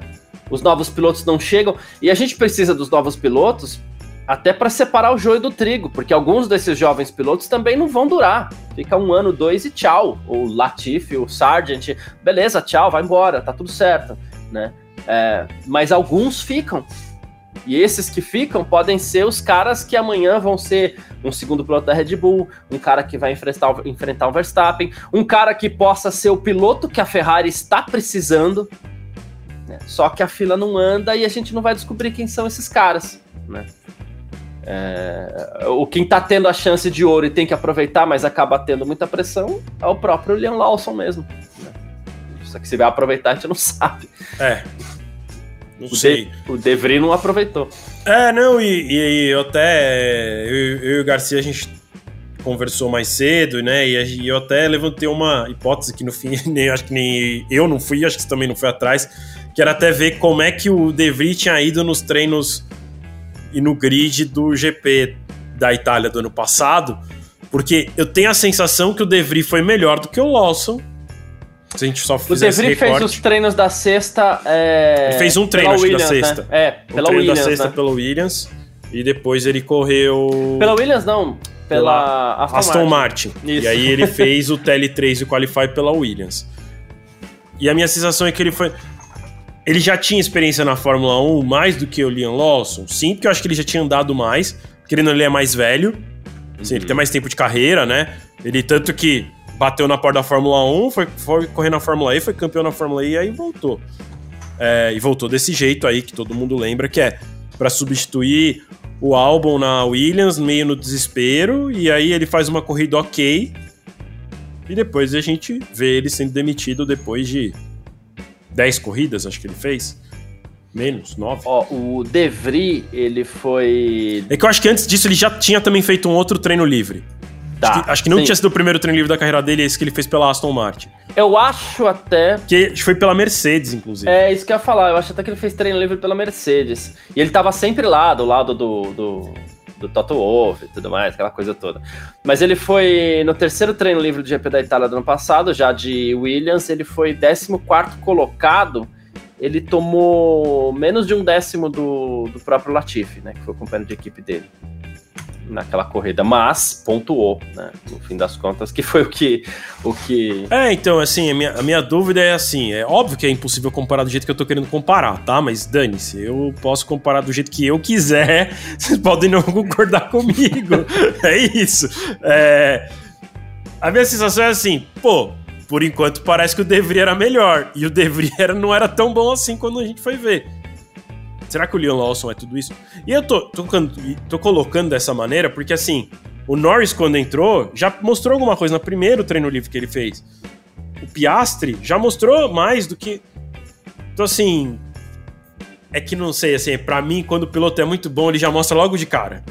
os novos pilotos não chegam, e a gente precisa dos novos pilotos até para separar o joio do trigo, porque alguns desses jovens pilotos também não vão durar. Fica um ano, dois e tchau. O Latifi, o Sargent, beleza, tchau, vai embora, tá tudo certo, né? É, mas alguns ficam. E esses que ficam podem ser os caras que amanhã vão ser um segundo piloto da Red Bull, um cara que vai enfrentar, enfrentar o Verstappen, um cara que possa ser o piloto que a Ferrari está precisando. Né? Só que a fila não anda e a gente não vai descobrir quem são esses caras. Né? É, o quem tá tendo a chance de ouro e tem que aproveitar, mas acaba tendo muita pressão, é o próprio Leon Lawson mesmo. Só que se vai aproveitar, a gente não sabe.
É. Não
o
sei.
De, o Devry não aproveitou.
É, não, e, e eu até. Eu, eu, e o Garcia, a gente conversou mais cedo, né? E, e eu até levantei uma hipótese que no fim, nem, acho que nem eu não fui, acho que você também não foi atrás, que era até ver como é que o Devry tinha ido nos treinos e no grid do GP da Itália do ano passado, porque eu tenho a sensação que o De Vries foi melhor do que o Lawson. Se a gente só
o De Vries fez os treinos da sexta. É...
Ele fez um treino, acho Williams, da sexta. Né?
É, pela
um treino
Williams.
da sexta né? pela Williams. E depois ele correu.
Pela Williams, não. Pela, pela
Aston, Aston Martin. Martin. E aí ele fez o TL3 e o Qualify pela Williams. E a minha sensação é que ele foi. Ele já tinha experiência na Fórmula 1 mais do que o Liam Lawson? Sim, porque eu acho que ele já tinha andado mais. Querendo ele é mais velho. Sim, uhum. ele tem mais tempo de carreira, né? Ele tanto que bateu na porta da Fórmula 1, foi, foi correr na Fórmula E, foi campeão na Fórmula E e aí voltou. É, e voltou desse jeito aí que todo mundo lembra, que é para substituir o álbum na Williams, meio no desespero, e aí ele faz uma corrida ok. E depois a gente vê ele sendo demitido depois de 10 corridas, acho que ele fez. Menos, 9.
Ó, o Devry, ele foi.
É que eu acho que antes disso ele já tinha também feito um outro treino livre. Tá, acho, que, acho que não sim. tinha sido o primeiro treino livre da carreira dele, esse que ele fez pela Aston Martin.
Eu acho até.
Que foi pela Mercedes, inclusive.
É, isso que eu ia falar. Eu acho até que ele fez treino livre pela Mercedes. E ele tava sempre lá, do lado do, do do Toto Wolff e tudo mais, aquela coisa toda. Mas ele foi no terceiro treino livre do GP da Itália do ano passado, já de Williams, ele foi 14 colocado. Ele tomou menos de um décimo do, do próprio Latifi, né? Que foi o companheiro de equipe dele naquela corrida, mas pontuou, né? No fim das contas, que foi o que. O que...
É, então, assim, a minha, a minha dúvida é assim: é óbvio que é impossível comparar do jeito que eu tô querendo comparar, tá? Mas dane-se, eu posso comparar do jeito que eu quiser, vocês podem não concordar comigo. é isso. É... A minha sensação é assim, pô. Por enquanto parece que o Devry era melhor. E o Devry era, não era tão bom assim quando a gente foi ver. Será que o Leon Lawson é tudo isso? E eu tô, tô, tô colocando dessa maneira porque, assim, o Norris, quando entrou, já mostrou alguma coisa no primeiro treino livre que ele fez. O Piastri já mostrou mais do que. Então, assim. é que não sei, assim, para mim, quando o piloto é muito bom, ele já mostra logo de cara.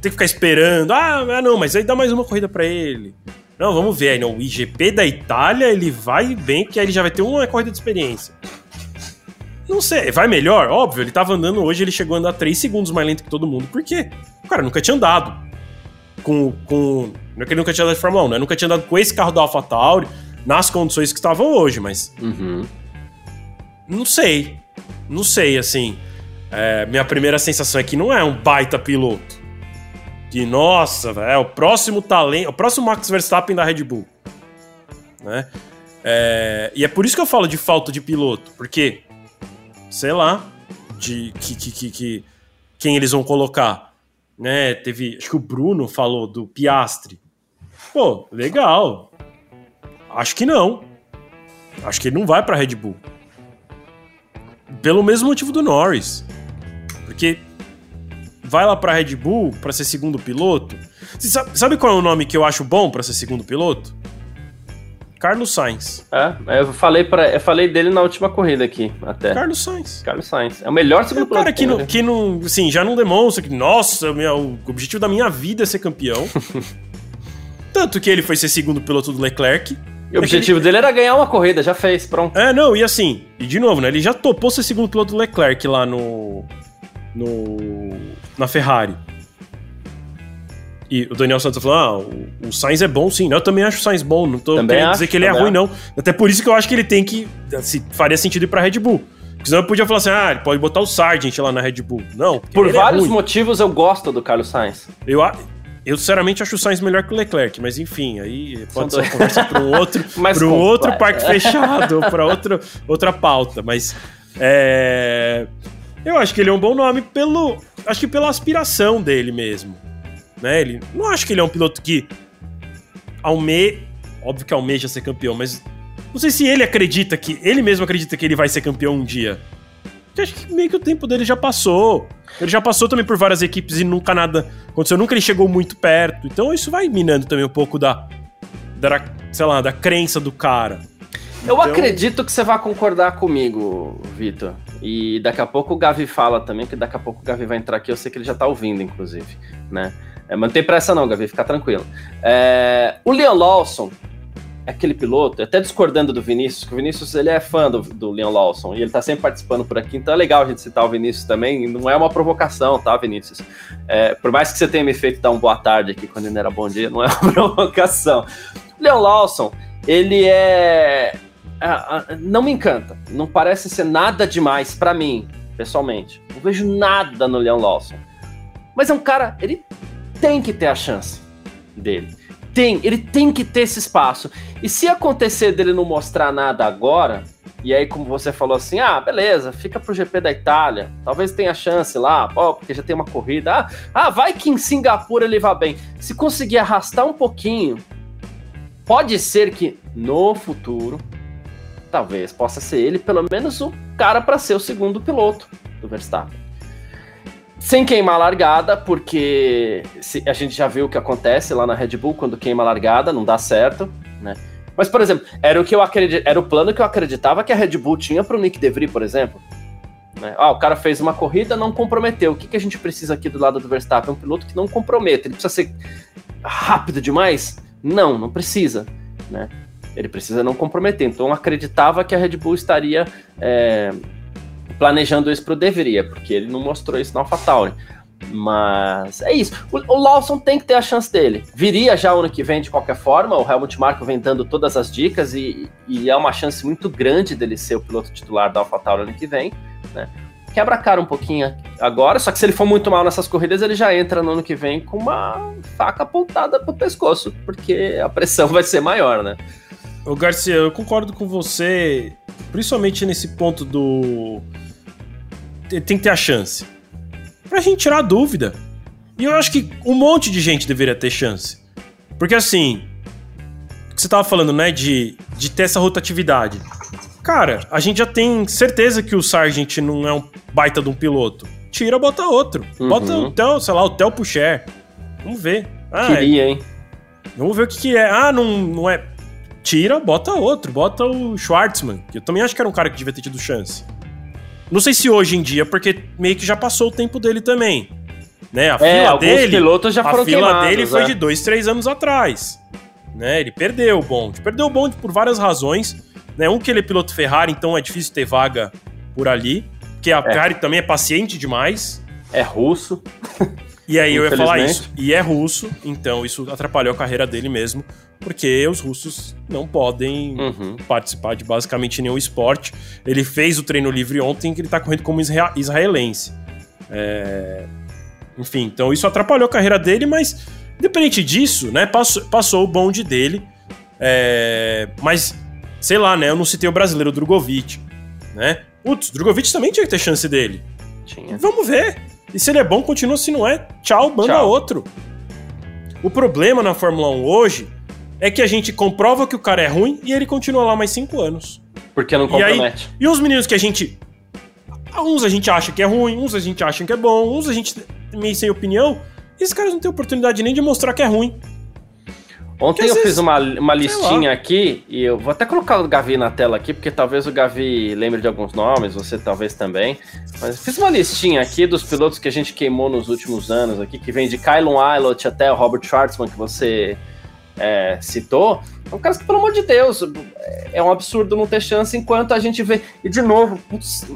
Tem que ficar esperando. Ah, ah não, mas aí dá mais uma corrida para ele. Não, vamos ver aí. O IGP da Itália, ele vai bem, porque aí ele já vai ter uma corrida de experiência. Não sei, vai melhor? Óbvio, ele tava andando hoje, ele chegou a andar 3 segundos mais lento que todo mundo. Por quê? O cara nunca tinha andado com. com não é que ele nunca tinha andado de Fórmula 1, né? Nunca tinha andado com esse carro da AlphaTauri nas condições que estavam hoje, mas. Uhum. Não sei. Não sei, assim. É, minha primeira sensação é que não é um baita piloto. Que, nossa, é o próximo talento, o próximo Max Verstappen da Red Bull. Né? É, e é por isso que eu falo de falta de piloto, porque sei lá, de que, que, que, que quem eles vão colocar. Né? Teve. Acho que o Bruno falou do Piastre. Pô, legal. Acho que não. Acho que ele não vai pra Red Bull. Pelo mesmo motivo do Norris. Porque vai lá pra Red Bull pra ser segundo piloto. Sabe, sabe qual é o nome que eu acho bom pra ser segundo piloto? Carlos Sainz.
É, eu falei, pra, eu falei dele na última corrida aqui, até.
Carlos Sainz.
Carlos Sainz. É o melhor segundo
piloto. É um cara que, não, que não, assim, já não demonstra que, nossa, meu, o objetivo da minha vida é ser campeão. Tanto que ele foi ser segundo piloto do Leclerc.
E o objetivo ele... dele era ganhar uma corrida, já fez, pronto.
É, não, e assim, e de novo, né, ele já topou ser segundo piloto do Leclerc lá no... no na Ferrari. E o Daniel Santos falou: ah, o, o Sainz é bom sim. Eu também acho o Sainz bom. Não tô também querendo acho, dizer que ele é ruim, acho. não. Até por isso que eu acho que ele tem que. Se, faria sentido ir pra Red Bull. Porque senão eu podia falar assim: ah, ele pode botar o Sargent lá na Red Bull. Não.
Por é vários é motivos eu gosto do Carlos Sainz.
Eu, eu sinceramente acho o Sainz melhor que o Leclerc, mas enfim, aí pode São ser uma conversa para um outro, para um outro parque fechado, para outra pauta. Mas é, eu acho que ele é um bom nome pelo, acho que pela aspiração dele mesmo né? Ele não acho que ele é um piloto que alme, óbvio que almeja ser campeão, mas não sei se ele acredita que ele mesmo acredita que ele vai ser campeão um dia. Porque acho que meio que o tempo dele já passou. Ele já passou também por várias equipes e nunca nada aconteceu, nunca ele chegou muito perto. Então isso vai minando também um pouco da, da sei lá, da crença do cara.
Eu então... acredito que você vai concordar comigo, Vitor. E daqui a pouco o Gavi fala também, que daqui a pouco o Gavi vai entrar aqui, eu sei que ele já tá ouvindo, inclusive, né? É, mas não tem pressa não, Gavi, fica tranquilo. É, o Leon Lawson é aquele piloto, até discordando do Vinícius, que o Vinícius ele é fã do, do Leon Lawson e ele tá sempre participando por aqui, então é legal a gente citar o Vinícius também, não é uma provocação, tá, Vinícius? É, por mais que você tenha me feito dar um boa tarde aqui quando ainda era bom dia, não é uma provocação. Leon Lawson, ele é, é. Não me encanta, não parece ser nada demais para mim, pessoalmente. Não vejo nada no Leon Lawson. Mas é um cara, ele tem que ter a chance dele. Tem, ele tem que ter esse espaço. E se acontecer dele não mostrar nada agora, e aí, como você falou assim, ah, beleza, fica pro GP da Itália, talvez tenha chance lá, ó, porque já tem uma corrida. Ah, ah, vai que em Singapura ele vá bem. Se conseguir arrastar um pouquinho, pode ser que no futuro, talvez possa ser ele, pelo menos o cara para ser o segundo piloto do Verstappen sem queimar a largada, porque a gente já viu o que acontece lá na Red Bull quando queima a largada, não dá certo, né? Mas, por exemplo, era o que eu acredit... era o plano que eu acreditava que a Red Bull tinha para o Nick DeVry, por exemplo. Né? Ah, o cara fez uma corrida, não comprometeu. O que, que a gente precisa aqui do lado do Verstappen? Um piloto que não comprometa. Ele precisa ser rápido demais? Não, não precisa, né? Ele precisa não comprometer. Então, eu acreditava que a Red Bull estaria é planejando isso pro deveria, porque ele não mostrou isso na AlphaTauri. Mas é isso. O, o, Lawson tem que ter a chance dele. Viria já ano que vem de qualquer forma. O Helmut Marko vem dando todas as dicas e, e é uma chance muito grande dele ser o piloto titular da AlphaTauri ano que vem. Né? Quebra a cara um pouquinho agora, só que se ele for muito mal nessas corridas, ele já entra no ano que vem com uma faca apontada pro pescoço, porque a pressão vai ser maior, né?
Ô Garcia, eu concordo com você, principalmente nesse ponto do tem que ter a chance. Pra gente tirar a dúvida. E eu acho que um monte de gente deveria ter chance. Porque assim, o que você tava falando, né, de, de ter essa rotatividade. Cara, a gente já tem certeza que o Sargent não é um baita de um piloto. Tira, bota outro. Uhum. Bota o Theo, sei lá, o Theo Pucher. Vamos ver.
Ah, Queria, hein?
Vamos ver o que, que é. Ah, não, não é. Tira, bota outro. Bota o Schwartzman. Que eu também acho que era um cara que devia ter tido chance. Não sei se hoje em dia, porque meio que já passou o tempo dele também. Né? A
é, fila dele. pilotos já foram
A fila dele foi é. de dois, três anos atrás. Né? Ele perdeu o bonde. Perdeu o bonde por várias razões. Né? Um que ele é piloto Ferrari, então é difícil ter vaga por ali. Porque a é. Ferrari também é paciente demais.
É russo.
E aí eu ia falar isso. E é russo, então isso atrapalhou a carreira dele mesmo, porque os russos não podem uhum. participar de basicamente nenhum esporte. Ele fez o treino livre ontem, que ele tá correndo como israelense. É... Enfim, então isso atrapalhou a carreira dele, mas independente disso, né, passou, passou o bonde dele. É... Mas, sei lá, né, eu não citei o brasileiro Drogovic, né? Putz, Drogovic também tinha que ter chance dele. Tinha. Vamos ver. E se ele é bom, continua. Se não é, tchau, manda tchau. outro. O problema na Fórmula 1 hoje é que a gente comprova que o cara é ruim e ele continua lá mais cinco anos.
Porque não compromete.
E, aí, e os meninos que a gente. Uns a gente acha que é ruim, uns a gente acha que é bom, uns a gente meio sem opinião. Esses caras não têm oportunidade nem de mostrar que é ruim.
Ontem eu fiz uma, uma listinha aqui, e eu vou até colocar o Gavi na tela aqui, porque talvez o Gavi lembre de alguns nomes, você talvez também. Mas fiz uma listinha aqui dos pilotos que a gente queimou nos últimos anos aqui, que vem de Kylon Eilert até o Robert Schwartzman, que você é, citou. São caras que, pelo amor de Deus, é um absurdo não ter chance enquanto a gente vê. E de novo, putz,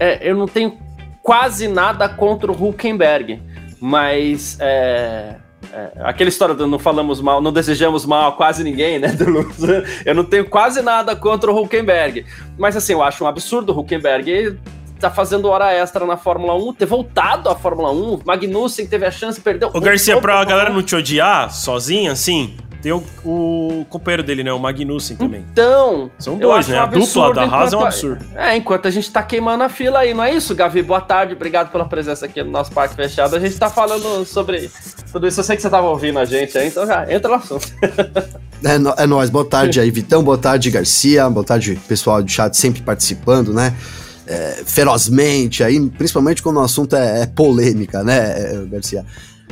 é, eu não tenho quase nada contra o Hulkenberg, mas. É, é, aquela história do não falamos mal, não desejamos mal a quase ninguém, né? Do Eu não tenho quase nada contra o Huckenberg. Mas assim, eu acho um absurdo o Huckenberg tá fazendo hora extra na Fórmula 1, ter voltado à Fórmula 1. Magnussen teve a chance, perdeu.
O Garcia, pra galera não te odiar sozinho, assim, tem o, o, companheiro dele, né? O Magnussen também.
Então.
São dois, né? Um a dupla da Haas é um absurdo.
É, enquanto a gente tá queimando a fila aí, não é isso, Gavi? Boa tarde, obrigado pela presença aqui no nosso parque fechado. A gente tá falando sobre tudo isso. Eu sei que você tava ouvindo a gente aí, então já entra no assunto.
é, no, é nóis, boa tarde aí, Vitão, boa tarde, Garcia, boa tarde, pessoal do chat sempre participando, né? É, ferozmente aí, principalmente quando o assunto é, é polêmica, né, Garcia?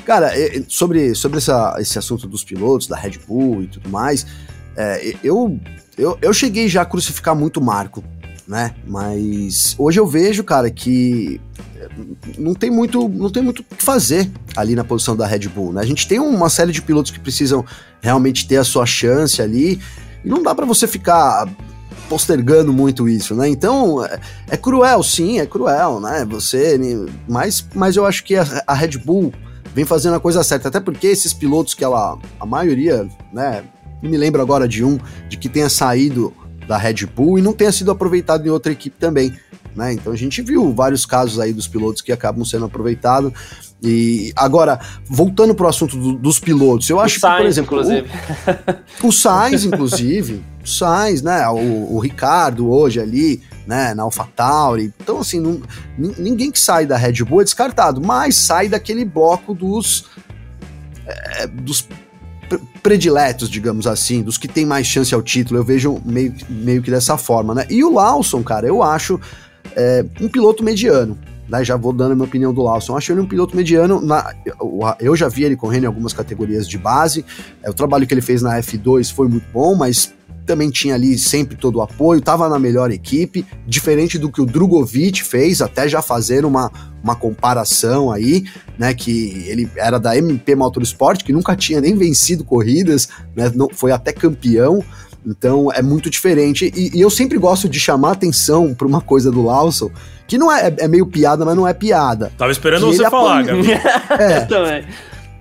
Cara, sobre, sobre essa, esse assunto dos pilotos, da Red Bull e tudo mais, é, eu, eu, eu cheguei já a crucificar muito o Marco, né? Mas hoje eu vejo, cara, que não tem muito não tem muito o que fazer ali na posição da Red Bull, né? A gente tem uma série de pilotos que precisam realmente ter a sua chance ali e não dá para você ficar postergando muito isso, né? Então é, é, cruel, sim, é cruel, né? Você, mas, mas eu acho que a, a Red Bull vem fazendo a coisa certa. Até porque esses pilotos que ela, a maioria, né, me lembro agora de um, de que tenha saído da Red Bull e não tenha sido aproveitado em outra equipe também. Né? Então a gente viu vários casos aí dos pilotos que acabam sendo aproveitados. E agora, voltando para o assunto do, dos pilotos, eu acho Sainz, que, por exemplo, inclusive. O, o Sainz, inclusive, o Sainz, né? O, o Ricardo hoje ali, né, na AlphaTauri. Então, assim, não, ninguém que sai da Red Bull é descartado, mas sai daquele bloco dos. É, dos prediletos, digamos assim, dos que tem mais chance ao título, eu vejo meio, meio que dessa forma, né? E o Lawson, cara, eu acho é, um piloto mediano. Né, já vou dando a minha opinião do Lawson. Acho ele um piloto mediano. Na, eu já vi ele correndo em algumas categorias de base. É, o trabalho que ele fez na F2 foi muito bom, mas também tinha ali sempre todo o apoio, estava na melhor equipe, diferente do que o Drogovic fez, até já fazer uma, uma comparação aí, né, que ele era da MP Motorsport, que nunca tinha nem vencido corridas, né, não, foi até campeão, então é muito diferente, e, e eu sempre gosto de chamar atenção para uma coisa do Lawson, que não é, é meio piada, mas não é piada.
Tava esperando você falar, Gabi.
É, também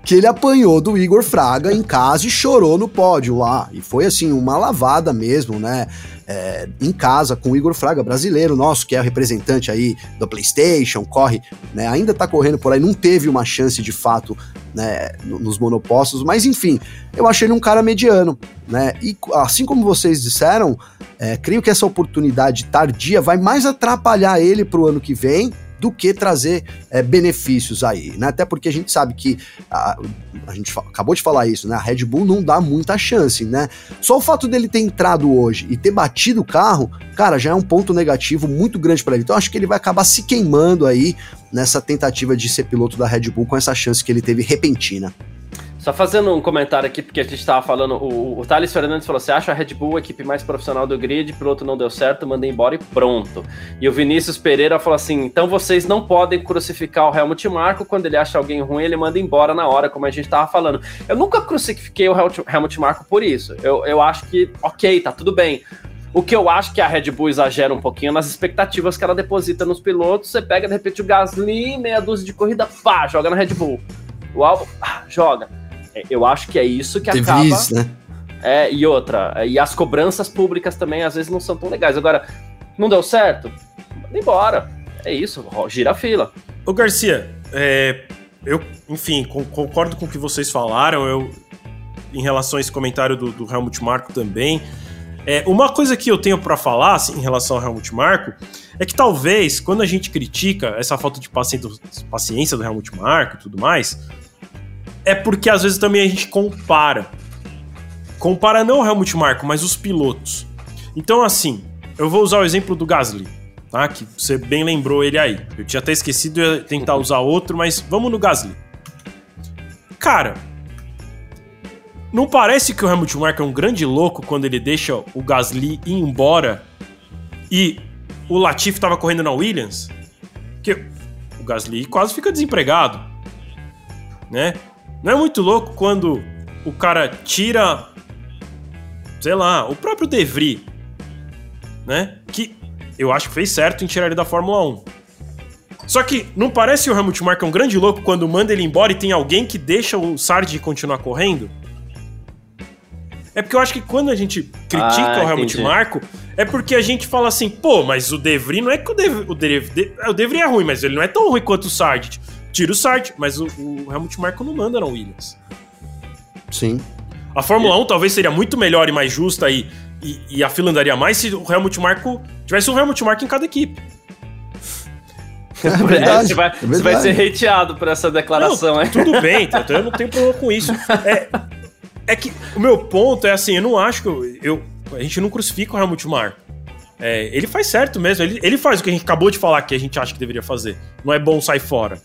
que ele apanhou do Igor Fraga em casa e chorou no pódio lá. E foi assim, uma lavada mesmo, né? É, em casa com o Igor Fraga, brasileiro nosso, que é o representante aí do PlayStation, corre, né? Ainda tá correndo por aí, não teve uma chance de fato né, nos monopostos, mas enfim, eu achei ele um cara mediano, né? E assim como vocês disseram, é, creio que essa oportunidade tardia vai mais atrapalhar ele pro ano que vem do que trazer é, benefícios aí, né? Até porque a gente sabe que a, a gente acabou de falar isso, né? A Red Bull não dá muita chance, né? Só o fato dele ter entrado hoje e ter batido o carro, cara, já é um ponto negativo muito grande para ele. Então acho que ele vai acabar se queimando aí nessa tentativa de ser piloto da Red Bull com essa chance que ele teve repentina.
Só fazendo um comentário aqui, porque a gente estava falando, o, o Thales Fernandes falou: você acha a Red Bull a equipe mais profissional do grid, piloto não deu certo, mandei embora e pronto. E o Vinícius Pereira falou assim: então vocês não podem crucificar o Helmut Marko, quando ele acha alguém ruim, ele manda embora na hora, como a gente estava falando. Eu nunca crucifiquei o Helmut Marko por isso. Eu, eu acho que, ok, tá tudo bem. O que eu acho que a Red Bull exagera um pouquinho nas expectativas que ela deposita nos pilotos. Você pega, de repente, o Gasly, meia dúzia de corrida, pá, joga na Red Bull. O Albon, ah, joga. É, eu acho que é isso que acaba. né? É, e outra, é, e as cobranças públicas também às vezes não são tão legais. Agora, não deu certo? Manda embora. É isso, gira a fila.
Ô Garcia, é, eu, enfim, concordo com o que vocês falaram. Eu, em relação a esse comentário do, do Helmut Marko também. É, uma coisa que eu tenho para falar assim, em relação ao Helmut Marko é que talvez quando a gente critica essa falta de paciência do Helmut Marko e tudo mais, é porque às vezes também a gente compara. Compara não o Helmut Marko, mas os pilotos. Então, assim, eu vou usar o exemplo do Gasly, tá? Que você bem lembrou ele aí. Eu tinha até esquecido de tentar usar outro, mas vamos no Gasly. Cara, não parece que o Helmut Marko é um grande louco quando ele deixa o Gasly ir embora e o Latifi estava correndo na Williams? Que o Gasly quase fica desempregado, né? Não é muito louco quando o cara tira, sei lá, o próprio De Vries, né? Que eu acho que fez certo em tirar ele da Fórmula 1. Só que não parece o Helmut Marko um grande louco quando manda ele embora e tem alguém que deixa o Sardi continuar correndo? É porque eu acho que quando a gente critica ah, o Helmut entendi. Marko, é porque a gente fala assim, pô, mas o De Vries não é que o De, o De, De, o De Vries é ruim, mas ele não é tão ruim quanto o Sardi tira o Sartre, mas o, o Helmut Marko não manda na Williams.
Sim.
A Fórmula 1 talvez seria muito melhor e mais justa e, e, e a fila andaria mais se o Helmut Marko tivesse um Helmut Marko em cada equipe.
É, é verdade, você, vai, é você vai ser hateado por essa declaração,
não, Tudo bem, então eu não tenho problema com isso. É, é que o meu ponto é assim, eu não acho que eu, eu a gente não crucifica o Helmut Marko. É, ele faz certo mesmo, ele, ele faz o que a gente acabou de falar que a gente acha que deveria fazer. Não é bom sair fora.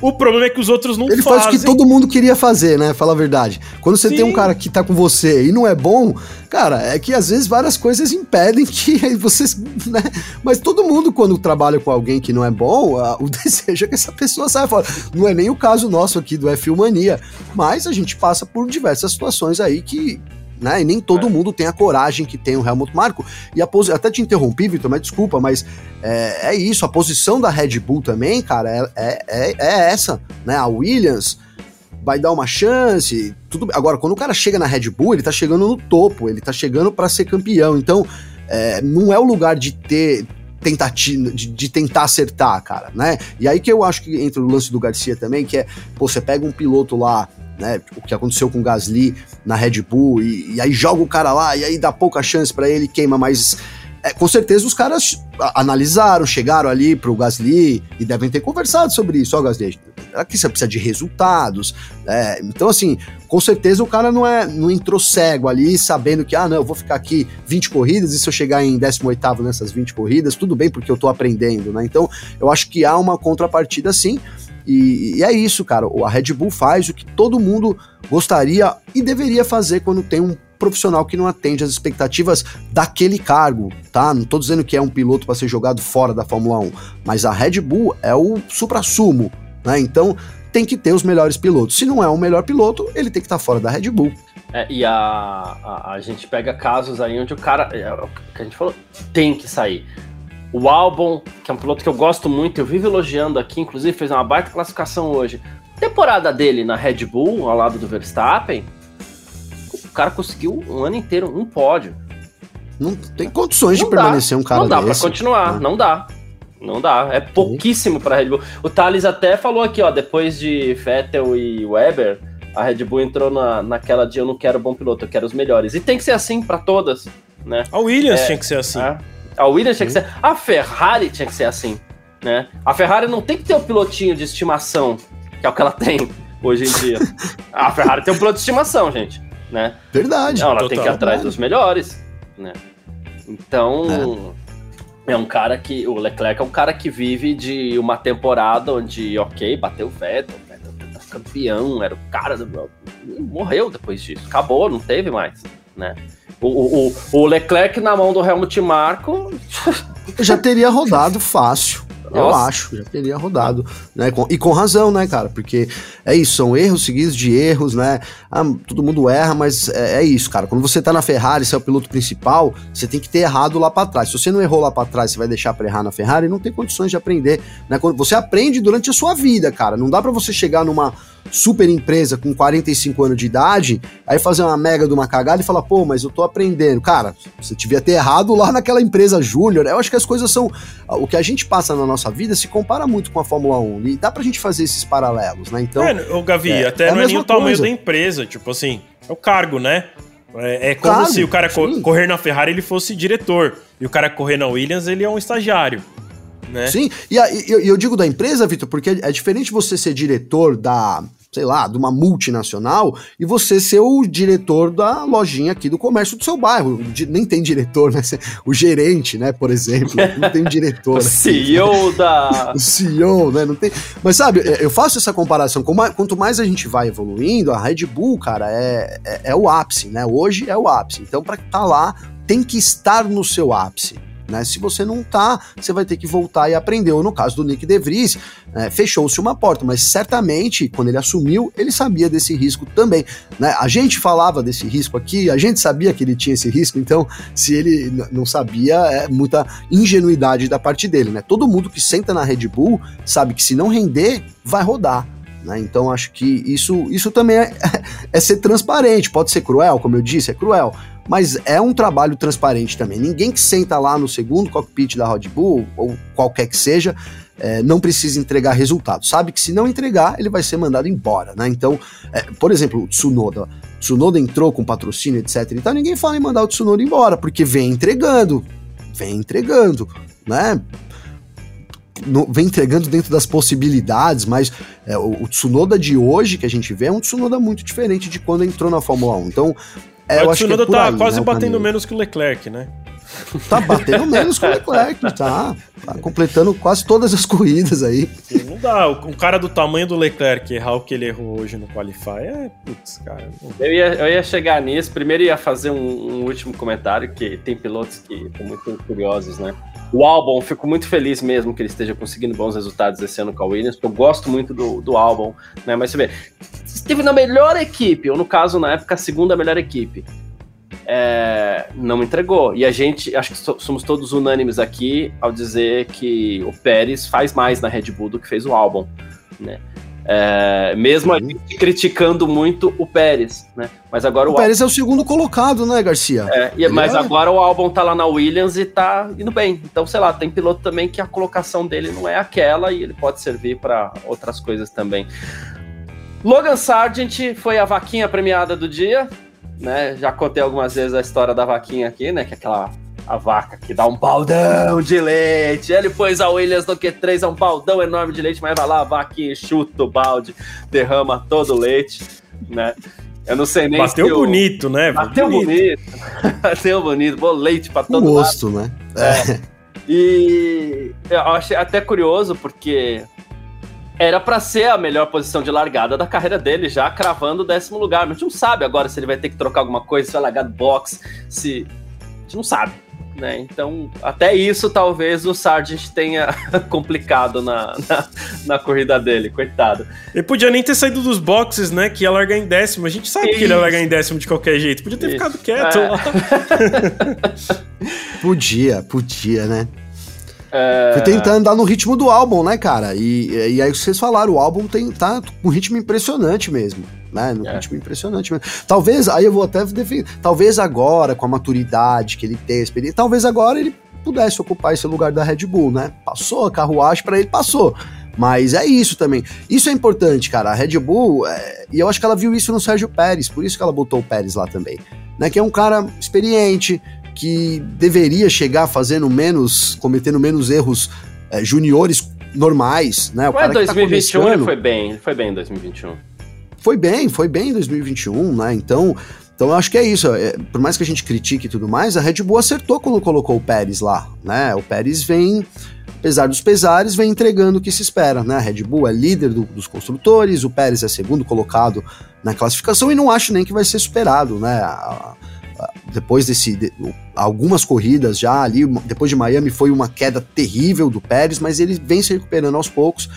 O problema é que os outros não
Ele
fazem.
faz o que todo mundo queria fazer, né? Fala a verdade. Quando você Sim. tem um cara que tá com você e não é bom, cara, é que às vezes várias coisas impedem que vocês. Né? Mas todo mundo, quando trabalha com alguém que não é bom, a, o desejo é que essa pessoa saia fora. Não é nem o caso nosso aqui do F Mania, mas a gente passa por diversas situações aí que né? E nem todo é. mundo tem a coragem que tem o Helmut Marko. E a pos... até te interrompi, Vitor, mas desculpa, mas é, é, isso. A posição da Red Bull também, cara, é, é, é, é essa, né? A Williams vai dar uma chance. Tudo Agora, quando o cara chega na Red Bull, ele tá chegando no topo, ele tá chegando para ser campeão. Então, é, não é o lugar de ter tentativa de, de, tentar acertar, cara, né? E aí que eu acho que entra o lance do Garcia também, que é, pô, você pega um piloto lá né? O que aconteceu com o Gasly na Red Bull, e, e aí joga o cara lá, e aí dá pouca chance para ele, queima, mas é, com certeza os caras analisaram, chegaram ali pro Gasly e devem ter conversado sobre isso, ó, Gasly. Aqui você precisa de resultados. É, então, assim, com certeza o cara não é não entrou cego ali, sabendo que, ah, não, eu vou ficar aqui 20 corridas e se eu chegar em 18 nessas 20 corridas, tudo bem, porque eu tô aprendendo, né? Então, eu acho que há uma contrapartida sim. E, e, é isso, cara. A Red Bull faz o que todo mundo gostaria e deveria fazer quando tem um profissional que não atende às expectativas daquele cargo, tá? Não tô dizendo que é um piloto para ser jogado fora da Fórmula 1, mas a Red Bull é o supra-sumo, né? Então tem que ter os melhores pilotos. Se não é o melhor piloto, ele tem que estar tá fora da Red Bull.
É, e a, a, a, gente pega casos aí onde o cara, é, o que a gente falou, tem que sair. O Albon, que é um piloto que eu gosto muito, eu vivo elogiando aqui, inclusive fez uma baita classificação hoje. Temporada dele na Red Bull, ao lado do Verstappen, o cara conseguiu um ano inteiro um pódio.
Não tem condições não de dá, permanecer um cara
Não dá
desse.
pra continuar, não, não dá. Não dá, é pouquíssimo para Red Bull. O Thales até falou aqui, ó, depois de Vettel e Weber, a Red Bull entrou na, naquela de eu não quero bom piloto, eu quero os melhores. E tem que ser assim para todas, né?
A Williams é, tinha que ser assim. É.
A Williams tinha que ser. A Ferrari tinha que ser assim. Né? A Ferrari não tem que ter o um pilotinho de estimação, que é o que ela tem hoje em dia. a Ferrari tem um piloto de estimação, gente. Né?
Verdade.
Não, ela total, tem que ir atrás dos melhores. Né? Então. É. é. um cara que. O Leclerc é um cara que vive de uma temporada onde, ok, bateu o Vettel, Vettel campeão, era o cara do. Morreu depois disso. Acabou, não teve mais, né? O, o, o Leclerc na mão do Helmut Marko.
Já teria rodado fácil. Eu acho, já teria rodado, né? e com razão, né, cara? Porque é isso, são erros seguidos de erros, né? Ah, todo mundo erra, mas é, é, isso, cara. Quando você tá na Ferrari, você é o piloto principal, você tem que ter errado lá para trás. Se você não errou lá para trás, você vai deixar pra errar na Ferrari, não tem condições de aprender, né? Você aprende durante a sua vida, cara. Não dá para você chegar numa super empresa com 45 anos de idade, aí fazer uma mega de uma cagada e falar, pô, mas eu tô aprendendo. Cara, você devia ter errado lá naquela empresa júnior. Eu acho que as coisas são. O que a gente passa na nossa vida se compara muito com a Fórmula 1. E dá pra gente fazer esses paralelos, né? Então.
É, o Gavi, é, até é não é nem o tamanho da empresa, tipo assim, é o cargo, né? É, é como cargo, se o cara co correr na Ferrari ele fosse diretor. E o cara correr na Williams, ele é um estagiário. Né?
Sim, e, a, eu, eu digo da empresa, Vitor, porque é, é diferente você ser diretor da, sei lá, de uma multinacional e você ser o diretor da lojinha aqui do comércio do seu bairro. Nem tem diretor, né? O gerente, né, por exemplo. Não tem diretor. o
CEO da.
O CEO, né? Não tem. Mas sabe, é, eu faço essa comparação. Quanto mais a gente vai evoluindo, a Red Bull, cara, é, é, é o ápice, né? Hoje é o ápice. Então, para estar tá lá, tem que estar no seu ápice. Né? Se você não tá, você vai ter que voltar e aprender. Ou no caso do Nick DeVries, né, fechou-se uma porta, mas certamente, quando ele assumiu, ele sabia desse risco também. Né? A gente falava desse risco aqui, a gente sabia que ele tinha esse risco, então, se ele não sabia, é muita ingenuidade da parte dele. Né? Todo mundo que senta na Red Bull sabe que se não render, vai rodar. Né? Então acho que isso, isso também é, é ser transparente. Pode ser cruel, como eu disse, é cruel mas é um trabalho transparente também. Ninguém que senta lá no segundo cockpit da Red Bull, ou qualquer que seja, é, não precisa entregar resultado. Sabe que se não entregar, ele vai ser mandado embora, né? Então, é, por exemplo, o Tsunoda. Tsunoda entrou com patrocínio, etc. Então ninguém fala em mandar o Tsunoda embora, porque vem entregando. Vem entregando, né? No, vem entregando dentro das possibilidades, mas é, o, o, Tsunoda de hoje que a gente vê é um Tsunoda muito diferente de quando entrou na Fórmula 1. Então,
é, o Tsunoda é tá quase né, batendo menos que o Leclerc, né?
Tá batendo menos que o Leclerc, tá, tá completando quase todas as corridas aí.
Não dá, um cara do tamanho do Leclerc errar o que ele errou hoje no Qualify é, putz, cara.
Eu ia, eu ia chegar nisso, primeiro ia fazer um, um último comentário, que tem pilotos que estão muito curiosos, né? O álbum, fico muito feliz mesmo que ele esteja conseguindo bons resultados esse ano com a Williams, porque eu gosto muito do, do álbum, né? Mas você vê, esteve na melhor equipe, ou no caso, na época, a segunda melhor equipe. É, não entregou. E a gente, acho que somos todos unânimes aqui ao dizer que o Pérez faz mais na Red Bull do que fez o álbum, né? É, mesmo a gente criticando muito o Pérez, né? Mas agora
o, o Pérez é o segundo colocado, né, Garcia?
É, e, mas é... agora o álbum tá lá na Williams e tá indo bem. Então, sei lá, tem piloto também que a colocação dele não é aquela e ele pode servir para outras coisas também. Logan Sargent foi a vaquinha premiada do dia, né? Já contei algumas vezes a história da vaquinha aqui, né? Que é aquela a vaca que dá um baldão de leite. Ele pôs a Williams no Q3, é um baldão enorme de leite, mas vai lá, a vaquinha chuta o balde, derrama todo o leite, né? Eu não sei nem
Bateu se bonito, né?
Bateu bonito. bonito. Bateu bonito. Bom leite pra todo
gosto, lado. né?
É. E eu achei até curioso, porque era para ser a melhor posição de largada da carreira dele, já cravando o décimo lugar. Mas a gente não sabe agora se ele vai ter que trocar alguma coisa, se vai largar do box, se. A gente não sabe né? Então, até isso talvez o Sargent tenha complicado na, na, na, corrida dele, coitado.
Ele podia nem ter saído dos boxes, né? Que ia largar em décimo. A gente sabe isso. que ele ia largar em décimo de qualquer jeito. Podia ter isso. ficado quieto é. lá.
podia, podia, né? É... Foi tentar andar no ritmo do álbum, né, cara? E, e aí vocês falaram, o álbum tem, tá com um ritmo impressionante mesmo né? No é. ritmo impressionante mesmo. Talvez, aí eu vou até defender, talvez agora, com a maturidade que ele tem, experiência, talvez agora ele pudesse ocupar esse lugar da Red Bull, né? Passou a carruagem para ele, passou. Mas é isso também. Isso é importante, cara. A Red Bull, é... e eu acho que ela viu isso no Sérgio Pérez, por isso que ela botou o Pérez lá também. Né? Que é um cara experiente, que deveria chegar fazendo menos, cometendo menos erros é, juniores normais, né?
O Ué, cara 2021 tá ele foi bem, ele foi bem em 2021
foi bem, foi bem em 2021, né? Então, Então eu acho que é isso. É, por mais que a gente critique e tudo mais, a Red Bull acertou quando colocou o Pérez lá, né? O Pérez vem, apesar dos pesares, vem entregando o que se espera, né? A Red Bull é líder do, dos construtores, o Pérez é segundo colocado na classificação e não acho nem que vai ser superado, né? A, depois desse de, algumas corridas já ali, depois de Miami foi uma queda terrível do Pérez, mas ele vem se recuperando aos poucos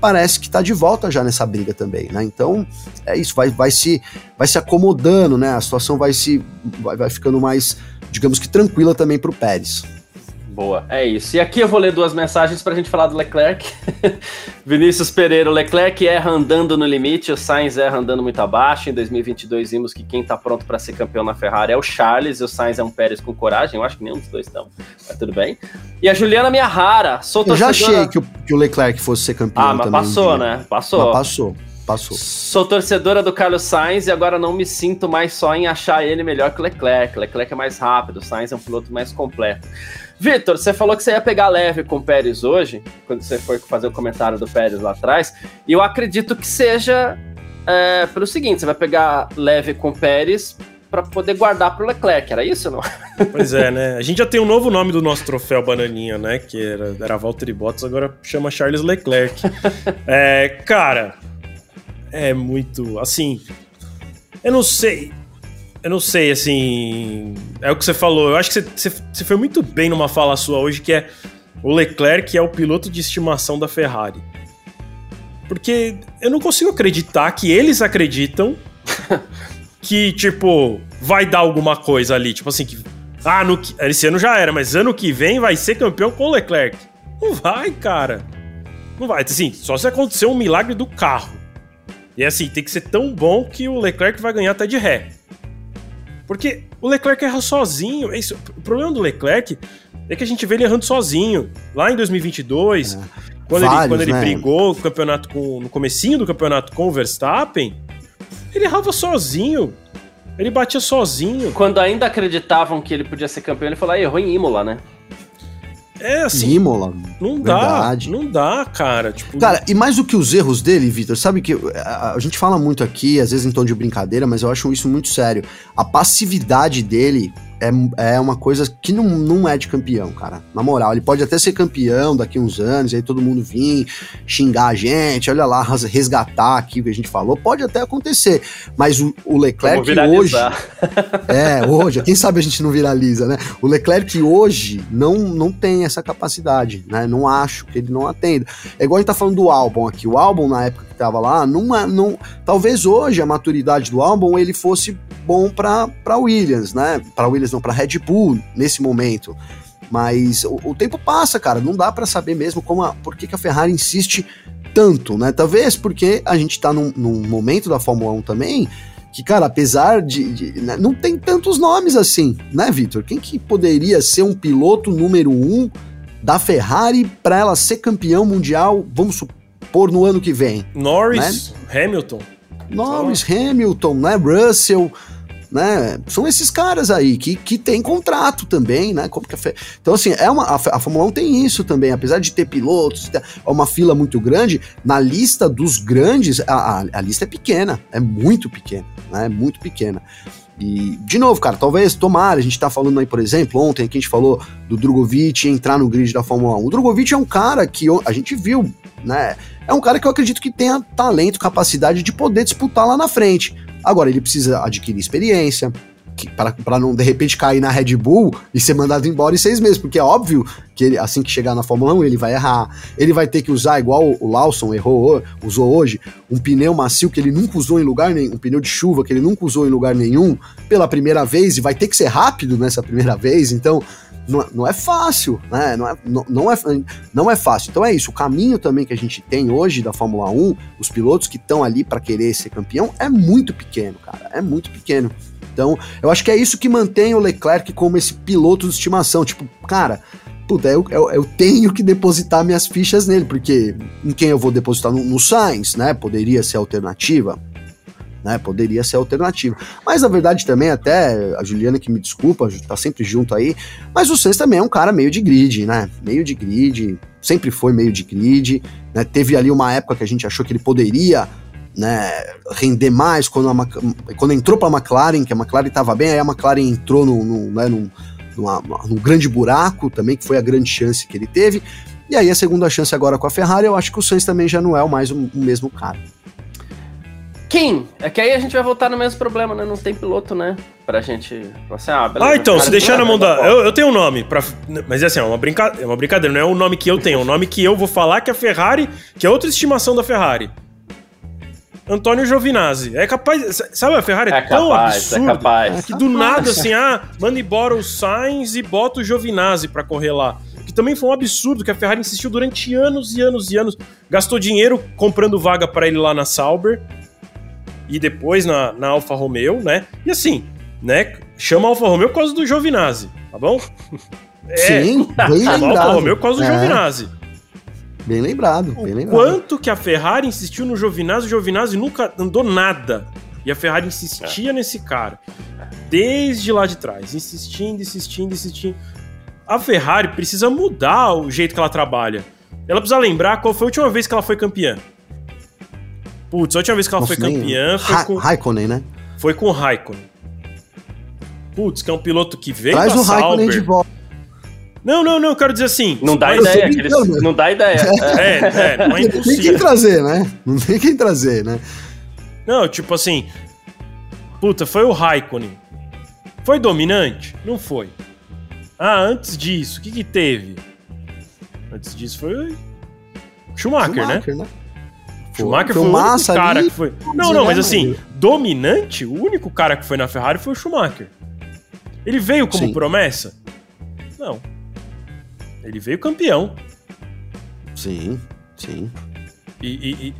parece que está de volta já nessa briga também, né? Então é isso, vai, vai se vai se acomodando, né? A situação vai se vai, vai ficando mais, digamos que tranquila também para o Pérez.
Boa, é isso. E aqui eu vou ler duas mensagens para a gente falar do Leclerc. Vinícius Pereira, o Leclerc erra andando no limite, o Sainz erra andando muito abaixo. Em 2022 vimos que quem está pronto para ser campeão na Ferrari é o Charles e o Sainz é um Pérez com coragem. Eu acho que nenhum dos dois estão, mas tudo bem. E a Juliana Miyahara,
sou Eu já achei que o, que o Leclerc fosse ser campeão
Ah, mas passou, né? Passou.
Mas passou. Passou.
Sou torcedora do Carlos Sainz e agora não me sinto mais só em achar ele melhor que o Leclerc. Leclerc é mais rápido, o Sainz é um piloto mais completo. Vitor, você falou que você ia pegar leve com o Pérez hoje, quando você foi fazer o comentário do Pérez lá atrás, e eu acredito que seja é, pelo seguinte: você vai pegar leve com o Pérez para poder guardar para o Leclerc, era isso não?
Pois é, né? A gente já tem um novo nome do nosso troféu Bananinha, né? Que era, era Valtteri Bottas, agora chama Charles Leclerc. é, cara, é muito. Assim. Eu não sei. Eu não sei, assim. É o que você falou. Eu acho que você, você, foi muito bem numa fala sua hoje, que é o Leclerc é o piloto de estimação da Ferrari. Porque eu não consigo acreditar que eles acreditam que, tipo, vai dar alguma coisa ali. Tipo assim, que. Ah, no, esse ano já era, mas ano que vem vai ser campeão com o Leclerc. Não vai, cara. Não vai. Assim, só se acontecer um milagre do carro. E assim, tem que ser tão bom que o Leclerc vai ganhar até de ré. Porque o Leclerc erra sozinho. É isso. O problema do Leclerc é que a gente vê ele errando sozinho. Lá em 2022, é. quando, Vários, ele, quando ele né? brigou no campeonato com, no comecinho do campeonato com o Verstappen, ele errava sozinho. Ele batia sozinho.
Quando ainda acreditavam que ele podia ser campeão, ele falou, ah, errou em Imola, né?
É assim.
Imola.
Não verdade. dá. Não dá, cara. Tipo...
Cara, e mais do que os erros dele, Vitor, sabe que a, a, gente fala muito aqui, às vezes em tom de brincadeira, mas eu acho isso muito sério. A passividade dele é, é uma coisa que não, não é de campeão, cara. Na moral, ele pode até ser campeão daqui uns anos, aí todo mundo vir xingar a gente, olha lá, resgatar aqui o que a gente falou, pode até acontecer. Mas o, o Leclerc hoje. é, hoje, quem sabe a gente não viraliza, né? O Leclerc hoje não, não tem essa capacidade, né? Não acho que ele não atenda. É igual a gente tá falando do álbum aqui. O álbum, na época que tava lá, não, é, não, talvez hoje a maturidade do álbum ele fosse bom para Williams, né? Para Williams não, para Red Bull nesse momento. Mas o, o tempo passa, cara, não dá para saber mesmo como a, por que, que a Ferrari insiste tanto, né? Talvez porque a gente tá num, num momento da Fórmula 1 também que, cara, apesar de. de né, não tem tantos nomes assim, né, Vitor? Quem que poderia ser um piloto número um da Ferrari para ela ser campeão mundial, vamos supor, no ano que vem?
Norris, né? Hamilton.
Norris, Hamilton, né? Russell né? São esses caras aí que, que tem contrato também, né? Como que a, então, assim, é uma, a, a Fórmula 1 tem isso também, apesar de ter pilotos, ter uma fila muito grande, na lista dos grandes, a, a, a lista é pequena, é muito pequena, né? É muito pequena. E, de novo, cara, talvez, tomara, a gente tá falando aí, por exemplo, ontem aqui a gente falou do Drogovic entrar no grid da Fórmula 1. O Drogovic é um cara que a gente viu, né? É um cara que eu acredito que tenha talento, capacidade de poder disputar lá na frente. Agora, ele precisa adquirir experiência, para não de repente cair na Red Bull e ser mandado embora em seis meses, porque é óbvio que ele, assim que chegar na Fórmula 1 ele vai errar, ele vai ter que usar igual o Lawson errou, usou hoje, um pneu macio que ele nunca usou em lugar nenhum, um pneu de chuva que ele nunca usou em lugar nenhum pela primeira vez e vai ter que ser rápido nessa primeira vez, então não, não é fácil, né? Não é, não, não, é, não é fácil. Então é isso. O caminho também que a gente tem hoje da Fórmula 1, os pilotos que estão ali para querer ser campeão, é muito pequeno, cara. É muito pequeno. Então, eu acho que é isso que mantém o Leclerc como esse piloto de estimação. Tipo, cara, puta, eu, eu, eu, tenho que depositar minhas fichas nele, porque em quem eu vou depositar? No, no Sainz, né? Poderia ser alternativa né? Poderia ser alternativa. Mas na verdade também, até a Juliana que me desculpa, tá sempre junto aí, mas o Sainz também é um cara meio de grid, né? Meio de grid, sempre foi meio de grid, né? Teve ali uma época que a gente achou que ele poderia né, render mais quando, a, quando entrou para a McLaren, que a McLaren estava bem, aí a McLaren entrou no, no, né, num, numa, num grande buraco também, que foi a grande chance que ele teve. E aí a segunda chance agora com a Ferrari, eu acho que o Sainz também já não é mais o, o mesmo cara.
Kim, é que aí a gente vai voltar no mesmo problema, né? Não tem piloto, né? Pra gente.
Assim, ah, beleza, ah, então, se deixar na mão da. Eu, eu tenho um nome, pra... mas é assim, é uma, brinca... é uma brincadeira, não é o nome que eu tenho, é o nome que eu vou falar que é a Ferrari, que é outra estimação da Ferrari. Antônio Giovinazzi. É capaz. Sabe, a Ferrari é, é tão capaz, é absurdo é capaz. que do nada, assim, ah, manda embora o Sainz e bota o Giovinazzi pra correr lá. Que também foi um absurdo que a Ferrari insistiu durante anos e anos e anos. Gastou dinheiro comprando vaga para ele lá na Sauber e depois na, na Alfa Romeo, né? E assim, né? Chama Alfa Romeo por causa do Giovinazzi, tá bom?
É, Sim, bem lembrado.
Alfa Romeo por causa do é. Giovinazzi.
Bem lembrado, bem lembrado.
Quanto que a Ferrari insistiu no Giovinazzi, o Giovinazzi nunca andou nada. E a Ferrari insistia é. nesse cara. Desde lá de trás, insistindo, insistindo, insistindo. A Ferrari precisa mudar o jeito que ela trabalha. Ela precisa lembrar qual foi a última vez que ela foi campeã. Putz, a última vez que ela Nossa, foi campeã foi
ha
com.
Raikkonen, né?
Foi com o Raikkonen. Putz, que é um piloto que veio
Traz o Raikkonen de volta.
Não, não, não, eu quero dizer assim.
Não dá ideia, aqueles, não dá ideia.
É, é, não é impossível.
Tem quem trazer, né? Não tem quem trazer, né?
Não, tipo assim. Puta, foi o Raikkonen. Foi dominante? Não foi. Ah, antes disso, o que que teve? Antes disso foi o Schumacher, Schumacher né? né? Schumacher foi, foi o único cara ali, que foi. Não, não, mas assim, dominante, o único cara que foi na Ferrari foi o Schumacher. Ele veio como Sim. promessa? Não. Ele veio campeão.
Sim, sim.
E, e, e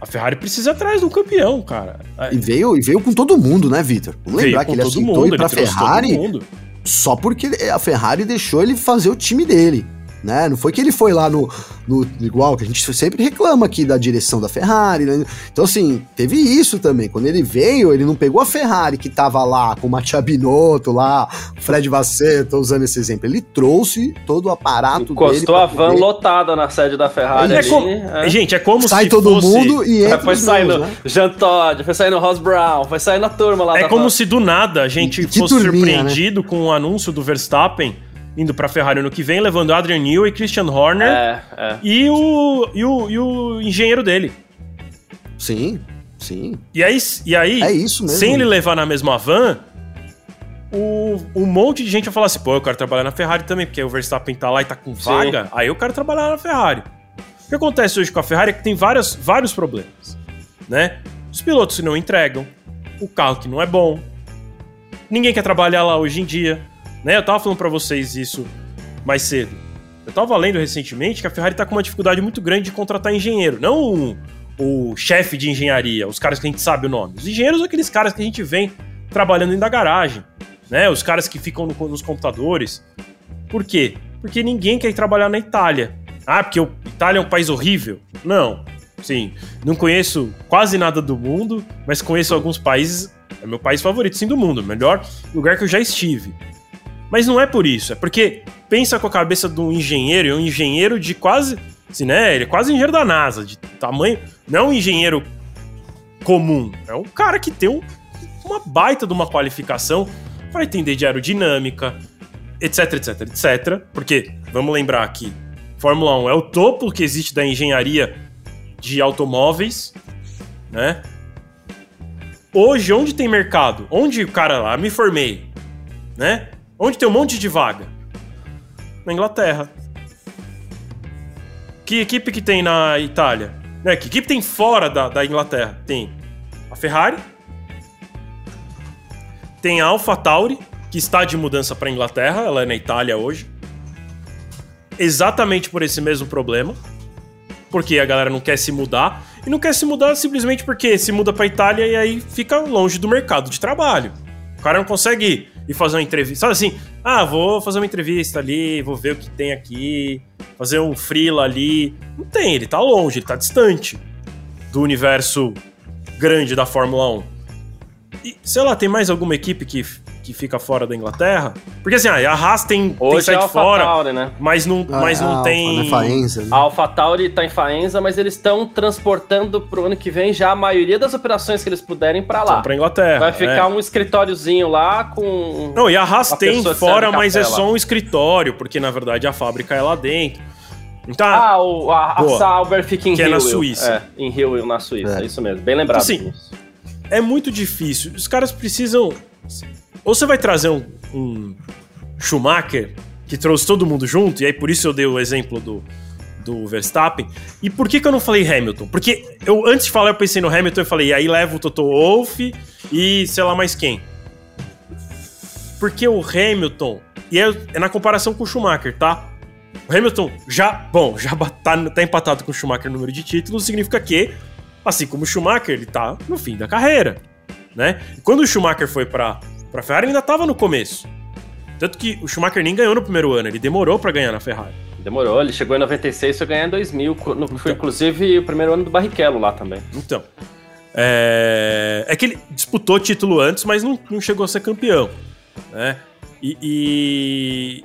a Ferrari precisa atrás do campeão, cara.
E veio, e veio com todo mundo, né, Vitor? Vamos lembrar que ele aceitou mundo, ir pra Ferrari só porque a Ferrari deixou ele fazer o time dele né? Não foi que ele foi lá no, no igual que a gente sempre reclama aqui da direção da Ferrari, né? Então assim, teve isso também. Quando ele veio, ele não pegou a Ferrari que tava lá com o Mattia Binotto lá, Fred Vasseur, tô usando esse exemplo. Ele trouxe todo o aparato
Encostou dele. Encostou a van poder... lotada na sede da Ferrari. É
como... é. Gente, é como
Sai
se
todo fosse... mundo e entra
Foi saindo né? Jean Todt, foi saindo Ross Brown, foi saindo a turma lá.
É como van. se do nada a gente fosse turminha, surpreendido né? com o anúncio do Verstappen indo para Ferrari no que vem, levando Adrian Newey e Christian Horner é, é. E, o, e, o, e o engenheiro dele.
Sim, sim.
E aí, e aí é isso mesmo. sem ele levar na mesma van, o, um monte de gente vai falar assim: pô, eu quero trabalhar na Ferrari também, porque o Verstappen tá lá e tá com vaga, sim. aí eu quero trabalhar na Ferrari. O que acontece hoje com a Ferrari é que tem várias, vários problemas, né? Os pilotos não entregam, o carro que não é bom, ninguém quer trabalhar lá hoje em dia. Né? Eu tava falando para vocês isso mais cedo. Eu tava lendo recentemente que a Ferrari tá com uma dificuldade muito grande de contratar engenheiro. Não o, o chefe de engenharia, os caras que a gente sabe o nome. Os engenheiros são aqueles caras que a gente vem trabalhando dentro da garagem. Né? Os caras que ficam no, nos computadores. Por quê? Porque ninguém quer trabalhar na Itália. Ah, porque a Itália é um país horrível? Não. Sim, não conheço quase nada do mundo, mas conheço alguns países. É meu país favorito, sim, do mundo. Melhor lugar que eu já estive. Mas não é por isso, é porque pensa com a cabeça de um engenheiro, e um engenheiro de quase. Assim, né? Ele é quase engenheiro da NASA, de tamanho. Não é um engenheiro comum, é um cara que tem um, uma baita de uma qualificação para entender de aerodinâmica, etc, etc, etc. Porque, vamos lembrar aqui, Fórmula 1 é o topo que existe da engenharia de automóveis, né? Hoje, onde tem mercado? Onde o cara lá, me formei, né? Onde tem um monte de vaga? Na Inglaterra. Que equipe que tem na Itália? Né? Que equipe tem fora da, da Inglaterra? Tem a Ferrari, tem a Alpha Tauri, que está de mudança para Inglaterra, ela é na Itália hoje. Exatamente por esse mesmo problema. Porque a galera não quer se mudar. E não quer se mudar simplesmente porque se muda para Itália e aí fica longe do mercado de trabalho. O cara não consegue ir fazer uma entrevista. Sabe assim, ah, vou fazer uma entrevista ali, vou ver o que tem aqui, fazer um freela ali. Não tem, ele tá longe, ele tá distante do universo grande da Fórmula 1. E, sei lá, tem mais alguma equipe que que fica fora da Inglaterra? Porque assim, a Haas tem,
Hoje
tem
é
site fora,
Tauri, né?
mas não,
Ah,
mas não
a
tem.
Alfa, né, Faenza, né?
A AlphaTauri tá em Faenza, mas eles estão transportando pro ano que vem já a maioria das operações que eles puderem pra lá.
Pra Inglaterra.
Vai ficar
é.
um escritóriozinho lá com.
Não, e a Haas tem fora, mas é só um escritório, porque na verdade a fábrica é lá dentro. Então,
Ah, o, a, a
Boa.
Sauber fica em
Que é na. Suíça.
É, em Hillwil, na Suíça.
É.
É. Isso mesmo, bem lembrado.
Assim,
disso.
é muito difícil. Os caras precisam. Ou você vai trazer um, um Schumacher que trouxe todo mundo junto, e aí por isso eu dei o exemplo do, do Verstappen. E por que, que eu não falei Hamilton? Porque eu antes de falar, eu pensei no Hamilton e falei, e aí leva o Toto Wolff e sei lá mais quem. Porque o Hamilton, e é, é na comparação com o Schumacher, tá? O Hamilton já, bom, já tá, tá empatado com o Schumacher no número de títulos, significa que, assim como o Schumacher, ele tá no fim da carreira, né? E quando o Schumacher foi pra, pra Ferrari, ainda tava no começo. Tanto que o Schumacher nem ganhou no primeiro ano, ele demorou pra ganhar na Ferrari.
Demorou, ele chegou em 96 e foi ganhar em 2000. no- Foi inclusive o primeiro ano do Barrichello lá também.
Então, é, é que ele disputou título antes, mas não, não chegou a ser campeão, né? E, e-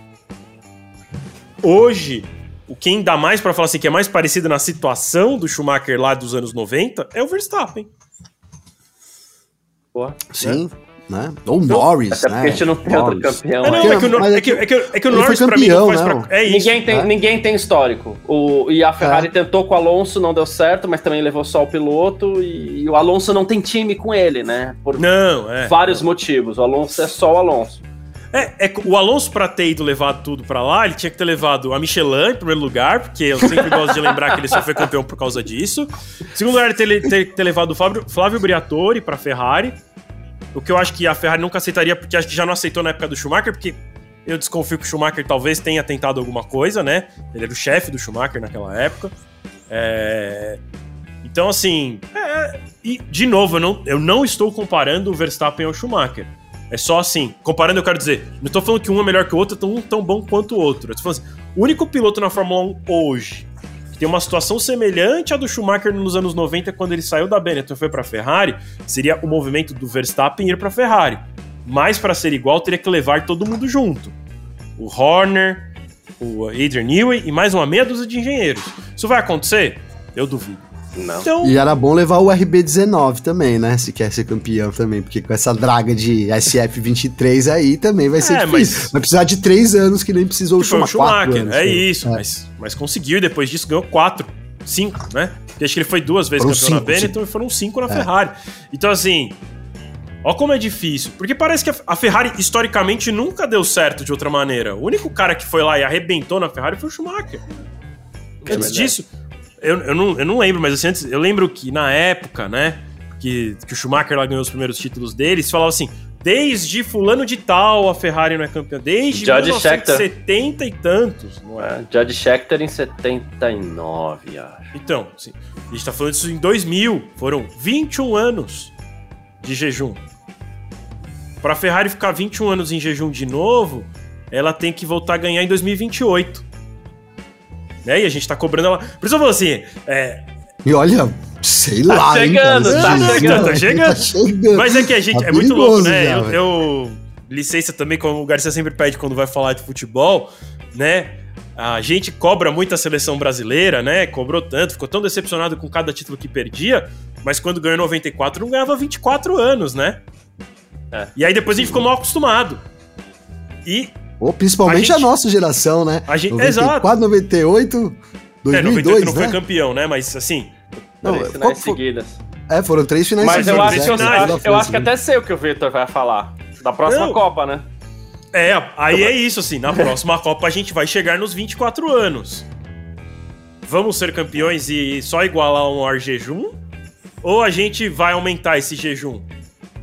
hoje, o quem dá mais pra falar assim que é mais parecido na situação do Schumacher lá dos anos 90 é o Verstappen.
Porra.
Sim, né? Ou Norris,
Até
né?
porque a gente não tem outro
Norris.
campeão.
É, não,
aí.
é que o, é
é
que, é que, é que o Norris
foi
pra mim não
campeão,
faz
não.
pra... É isso.
Ninguém tem,
né?
ninguém tem histórico. O, e a Ferrari tentou com o Alonso, não deu certo, mas também levou só o piloto. E, e o Alonso não tem time com ele, né? Por
Não, é.
vários motivos. O Alonso é só o Alonso.
É, é o Alonso, pra ter ido levar tudo pra lá, ele tinha que ter levado a Michelin em primeiro lugar, porque eu sempre gosto de lembrar que ele só foi campeão por causa disso. Em segundo lugar, ele ter, ter, ter levado o Flávio, Flávio Briatore pra Ferrari. O que eu acho que a Ferrari nunca aceitaria, porque acho que já não aceitou na época do Schumacher, porque eu desconfio que o Schumacher talvez tenha tentado alguma coisa, né? Ele era o chefe do Schumacher naquela época. É... Então, assim. é, E, de novo, eu não, eu não estou comparando o Verstappen ao Schumacher. É só assim, comparando, eu quero dizer, não tô falando que um é melhor que o outro, tão, tão bom quanto o outro. Eu tô falando assim, o único piloto na Fórmula 1 hoje que tem uma situação semelhante à do Schumacher nos anos 90, quando ele saiu da Benetton e foi pra Ferrari, seria o movimento do Verstappen ir pra Ferrari. Mas para ser igual, teria que levar todo mundo junto. O Horner, o Adrian Newey e mais uma meia dúzia de engenheiros. Isso vai acontecer? Eu duvido.
Não.
Então,
E era bom levar o RB19 também, né? Se quer ser campeão também, porque com essa draga de SF23 aí também vai ser
É,
difícil.
mas-
Vai precisar de três anos que nem precisou o
que foi o
Schumacher. quatro
Schumacher.
anos,
é
foi.
isso,
É.
Mas, mas conseguiu e depois disso ganhou quatro, cinco, né? Porque acho que ele foi duas vezes
Foram
campeão na
cinco,
Benetton e foram cinco na Ferrari. Então, assim, ó como é difícil. Porque parece que a- Ferrari, historicamente, nunca deu certo de outra maneira. O único cara que foi lá e arrebentou na Ferrari foi o Schumacher.
É
antes
verdade.
disso, eu, eu, não, eu não lembro, mas assim, antes, eu lembro que na época, né, que, que o Schumacher lá ganhou os primeiros títulos dele, se falava assim, desde fulano de tal a Ferrari não é campeã, desde
Judge
1970 e tantos, não é?
É, Judge Scheckter em 79, acho.
Então, assim, a gente tá falando disso em 2000, foram 21 anos de jejum. Pra Ferrari ficar 21 anos em jejum de novo, ela tem que voltar a ganhar em 2028. Né? E a gente tá cobrando ela. Por isso eu falo assim, é,
E olha, sei
Tá
lá,
chegando,
hein,
tá
cara.
chegando.
Tá chegando.
Tá chegando.
Mas é que a gente.
Tá
é muito louco, né?
já,
eu, eu- Licença também, como o Garcia sempre pede quando vai falar de futebol, né? A gente cobra muito a seleção brasileira, né? Cobrou tanto, ficou tão decepcionado com cada título que perdia, mas quando ganhou 94 não ganhava 24 anos, né?
É.
E aí depois a gente ficou mal acostumado. E
Ou principalmente
A
a,
gente-
nossa geração, né?
A gente-
94, 98,
é, 98
2002,
não foi
né?
campeão, né? Mas assim,
Não,
Três
qual
finais
foi-
seguidas.
É, foram três finais
Mas eu
sim,
acho,
três
que eu, acho- eu
né?
acho que até sei o que o Victor vai falar. Da próxima
Não.
Copa, né?
É, aí é isso, assim, na próxima Copa a gente vai chegar nos 24 anos. Vamos ser campeões e só igualar um ar jejum? Ou a gente vai aumentar esse jejum?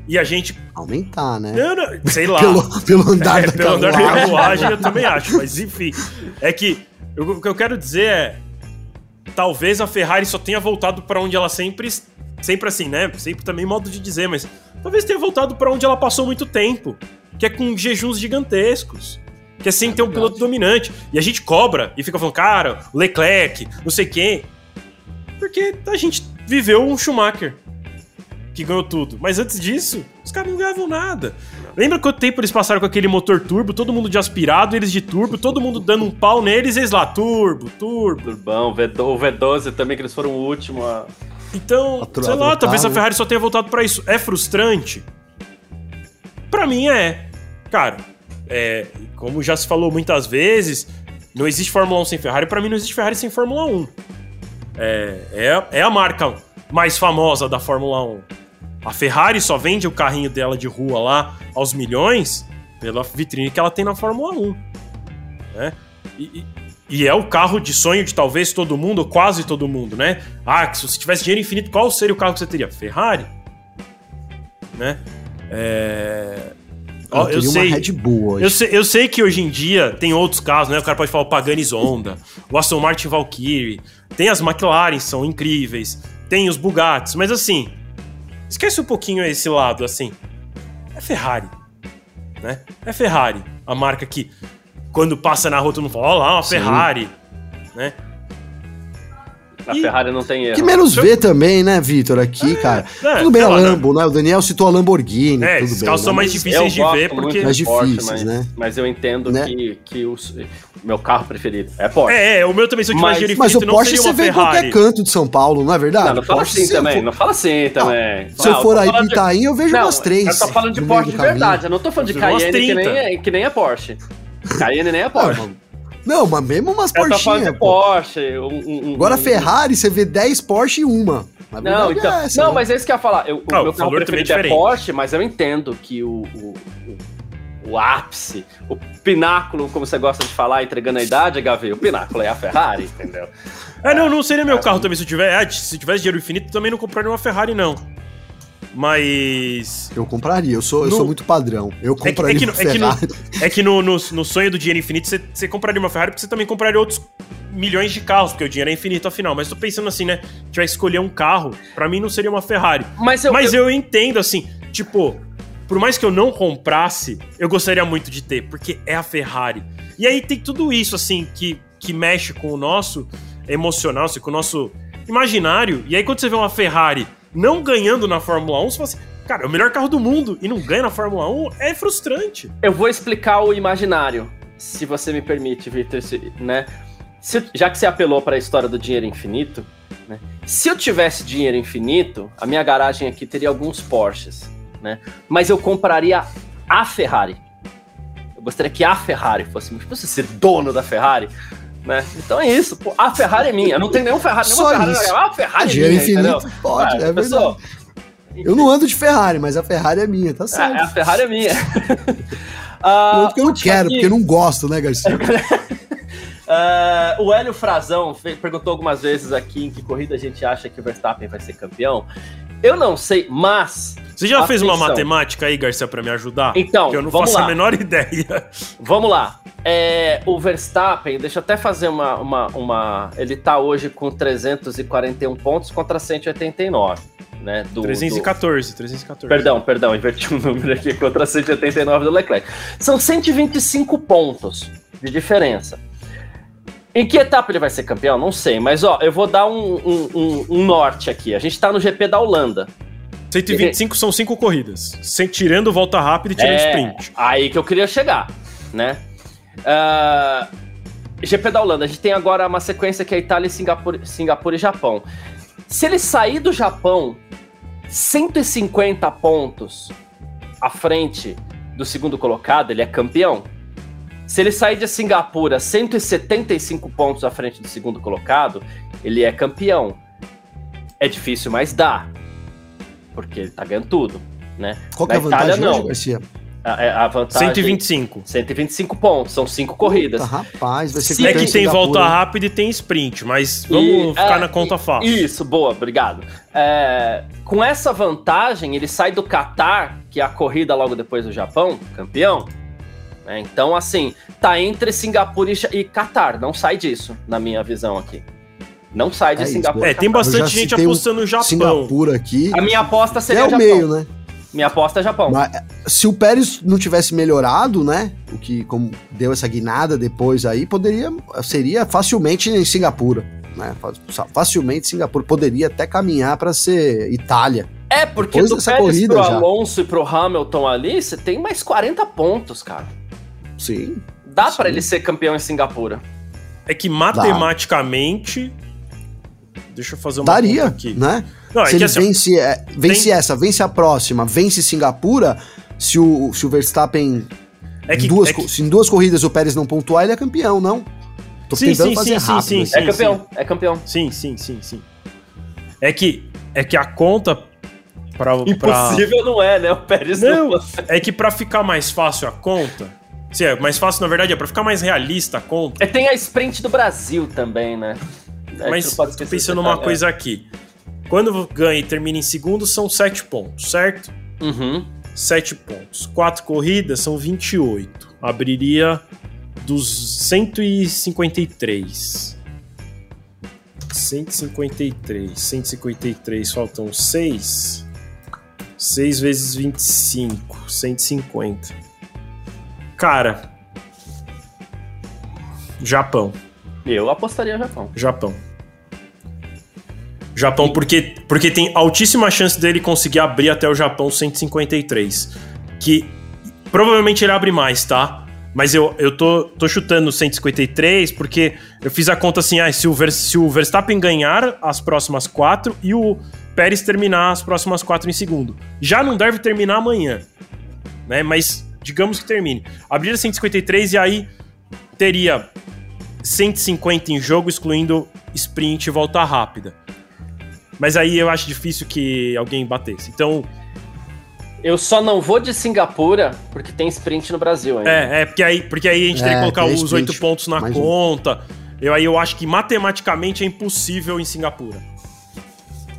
E a gente.
Aumentar, né?
Eu não- sei lá.
Pelo, pelo andar
É,
da
pelo andar da
carruagem.
eu também acho, mas enfim. É que eu- o que eu quero dizer é. Talvez a Ferrari só tenha voltado pra onde ela sempre. Sempre assim, né? Sempre também modo de dizer, mas. Talvez tenha voltado pra onde ela passou muito tempo. Que é com jejuns gigantescos. Que é sem ter um piloto dominante. E a gente cobra e fica falando, cara, o Leclerc, não sei quem. Porque a gente viveu um Schumacher. Que ganhou tudo. Mas antes disso, os caras não ganhavam nada. Lembra quanto tempo eles passaram com aquele motor turbo, todo mundo de aspirado, eles de turbo, todo mundo dando um pau neles, eles lá, turbo, turbo.
Turbão, o V12 também, que eles foram o último a.
Então, a sei lá, talvez a? Ferrari só tenha voltado para isso. É frustrante? Para mim é. Cara, é, como já se falou muitas vezes, não existe Fórmula 1 sem Ferrari, para mim não existe Ferrari sem Fórmula 1. É, é, é a marca mais famosa da Fórmula 1. A Ferrari só vende o carrinho dela de rua lá aos milhões pela vitrine que ela tem na Fórmula 1. Né? E, e, é o carro de sonho de talvez todo mundo, ou quase todo mundo, né? Ah, se você tivesse dinheiro infinito, qual seria o carro que você teria? Ferrari. Né? É...
Eu, eu sei, Red Bull
hoje. Eu sei, eu sei que hoje em dia tem outros carros, né? O cara pode falar o Pagani Zonda, o Aston Martin Valkyrie, tem as McLaren, são incríveis, tem os Bugattis, mas assim, Esquece um pouquinho esse lado, assim. É Ferrari. Né? É Ferrari. A marca que, quando passa na rua, todo mundo fala: Olha lá, uma Ferrari. Né?
A e... Ferrari não tem erro.
Que menos vê também, né, Vitor, aqui, é, cara. É, tudo bem a Lambo, né? O Daniel citou a Lamborghini.
É,
esses
carros são mais difíceis de ver porque.
Mais difíceis, mas, né?
Mas eu entendo né? que, que o meu carro preferido é Porsche.
É, é o meu também, se eu
tivesse dinheiro Mas o Porsche você vê em qualquer canto de São Paulo, não é verdade? Não,
não fala assim também, for... não fala assim também.
se eu for aí pro Itaim, eu vejo umas três.
Eu tô falando de Porsche de verdade, eu não tô falando de Cayenne que nem, é, que nem é Porsche. Cayenne nem é Porsche.
Não, mas mesmo umas Porsche.
Porsche. Um,
um, Agora, Ferrari, você vê 10 Porsche e uma.
Não, é então, é essa, não né? mas é isso que eu ia falar. Eu, ah, o meu carro preferido é, é Porsche, mas eu entendo que o, o, o, ápice, o pináculo, como você gosta de falar, entregando a idade, HV, o pináculo é a Ferrari, entendeu?
É, não, não seria meu carro também. Se eu, tiver, se eu tivesse dinheiro infinito, também não compraria uma Ferrari, não. Mas.
Eu compraria, eu sou, no... eu sou muito padrão. Eu compraria é que, é que,
é que, no, é que no, no, no, sonho do dinheiro infinito você, você compraria uma Ferrari porque você também compraria outros milhões de carros, porque o dinheiro é infinito afinal. Mas tô pensando assim, né? Tiver escolher um carro, para mim não seria uma Ferrari. Mas eu, Mas eu... eu entendo assim, tipo, por mais que eu não comprasse, eu gostaria muito de ter, porque é a Ferrari. E aí tem tudo isso, assim, que, que mexe com o nosso emocional, assim, com o nosso imaginário. E aí quando você vê uma Ferrari não ganhando na Fórmula 1, você fala assim, cara, é o melhor carro do mundo e não ganha na Fórmula 1, é frustrante.
Eu vou explicar o imaginário, se você me permite, Victor, né? Se, já que você apelou para a história do dinheiro infinito, né? Se eu tivesse dinheiro infinito, a minha garagem aqui teria alguns Porsches, né? Mas eu compraria a Ferrari. Eu gostaria que a Ferrari fosse, fosse ser dono da Ferrari, né? Então é isso. Pô, a Ferrari é minha. Não tem nenhum Ferrari. Só Ferrari, isso. A Ferrari é minha.
infinito entendeu? pode, é, é verdade. Eu não ando de Ferrari, mas a Ferrari é minha, tá certo.
É, a Ferrari é minha.
uh, que eu não quero, aqui... porque eu não gosto, né, Garcia?
Uh, o Hélio Frazão perguntou algumas vezes aqui em que corrida a gente acha que o Verstappen vai ser campeão. Eu não sei, mas.
Você já fez uma matemática aí, Garcia, para me ajudar?
Então,
Porque eu não
faço
lá. a menor ideia.
Vamos lá. É, o Verstappen, deixa eu até fazer uma, uma, uma. Ele tá hoje com 341 pontos contra 189. Né,
do, 314, do... 314.
Perdão, perdão, inverti o um número aqui contra 189 do Leclerc. São 125 pontos de diferença. Em que etapa ele vai ser campeão? Não sei, mas ó, eu vou dar um, um, um, um norte aqui. A gente tá no GP da Holanda.
125 são cinco corridas, sem, tirando volta rápida e tirando é, sprint.
Aí que eu queria chegar, né? Uh, ah, GP da Holanda, a gente tem agora uma sequência que é Itália, Singapura, Singapura e Japão. Se ele sair do Japão 150 pontos à frente do segundo colocado, ele é campeão. Se ele sair de Singapura 175 pontos à frente do segundo colocado, ele é campeão. É difícil, mas dá. Porque ele tá ganhando tudo, né?
Qual que é a vantagem Itália, não. Hoje, Garcia?
A, é, a, vantagem...
125.
125 pontos, são cinco corridas.
Puta, rapaz, vai ser
Sim, É que tem volta rápida e tem sprint, mas vamos e, ficar é, na conta fácil.
Isso, boa, obrigado. É, com essa vantagem, ele sai do Qatar, que é a corrida logo depois do Japão, campeão, né? Então, assim, tá entre Singapura e Qatar. Não sai disso, na minha visão aqui. Não sai de é Singapura.
É, tem bastante gente apostando no Japão.
Singapura aqui.
A minha aposta seria
é o Japão. meio, né?
Minha aposta é Japão. Mas,
se o Pérez não tivesse melhorado, né? O que como deu essa guinada depois aí, poderia seria facilmente em Singapura, né? Facilmente Singapura poderia até caminhar para ser Itália.
É, porque
Depois
do
dessa
Pérez
corrida
pro
já.
Alonso e pro Hamilton ali, você tem mais 40 pontos, cara.
Sim.
Dá pra ele ser campeão em Singapura.
É que matematicamente. Deixa eu fazer uma
Daria,
aqui.
né?
Não, é
se
que
ele
assim,
vence, é, vence
tem-
essa, vence a próxima, vence Singapura, se o, se o Verstappen.
é que,
em duas,
é que-
Se em duas corridas o Pérez não pontuar, ele é campeão, não? Tô
Sim,
tentando
sim,
fazer
sim, sim,
rápido.
sim,
aqui.
sim.
é campeão, é campeão.
Sim, sim, sim, sim. É que, é que a conta pra, pra-
Impossível não é, né? O Pérez não,
Não, é que pra ficar mais fácil a conta. Se é mais fácil, na verdade, é pra ficar mais realista a conta.
É, tem a sprint do Brasil também, né? É,
mas tô pensando numa coisa aqui. Quando ganha e termina em segundo, são 7 pontos, certo?
é. Uhum.
7 pontos. 4 corridas são 28. Abriria dos 153. 153. 153 faltam 6. 6 vezes 25. 150. Cara. Japão.
Eu apostaria Japão.
Japão. Japão, porque, porque tem altíssima chance dele conseguir abrir até o Japão 153. Que provavelmente ele abre mais, tá? Mas eu, eu tô, tô chutando 153 porque eu fiz a conta assim: ah, se, o Ver- se o Verstappen ganhar as próximas quatro e o Pérez terminar as próximas quatro em segundo. Já não deve terminar amanhã, né? Mas digamos que termine. Abrir 153 e aí teria 150 em jogo, excluindo sprint e volta rápida. Mas aí eu acho difícil que alguém batesse. Então,
Eu só não vou de Singapura porque tem sprint no Brasil ainda.
é, é porque aí, porque aí a gente teria
É,
que colocar
tem
os oito pontos na
um.
conta. Eu, aí eu acho que matematicamente é impossível em Singapura.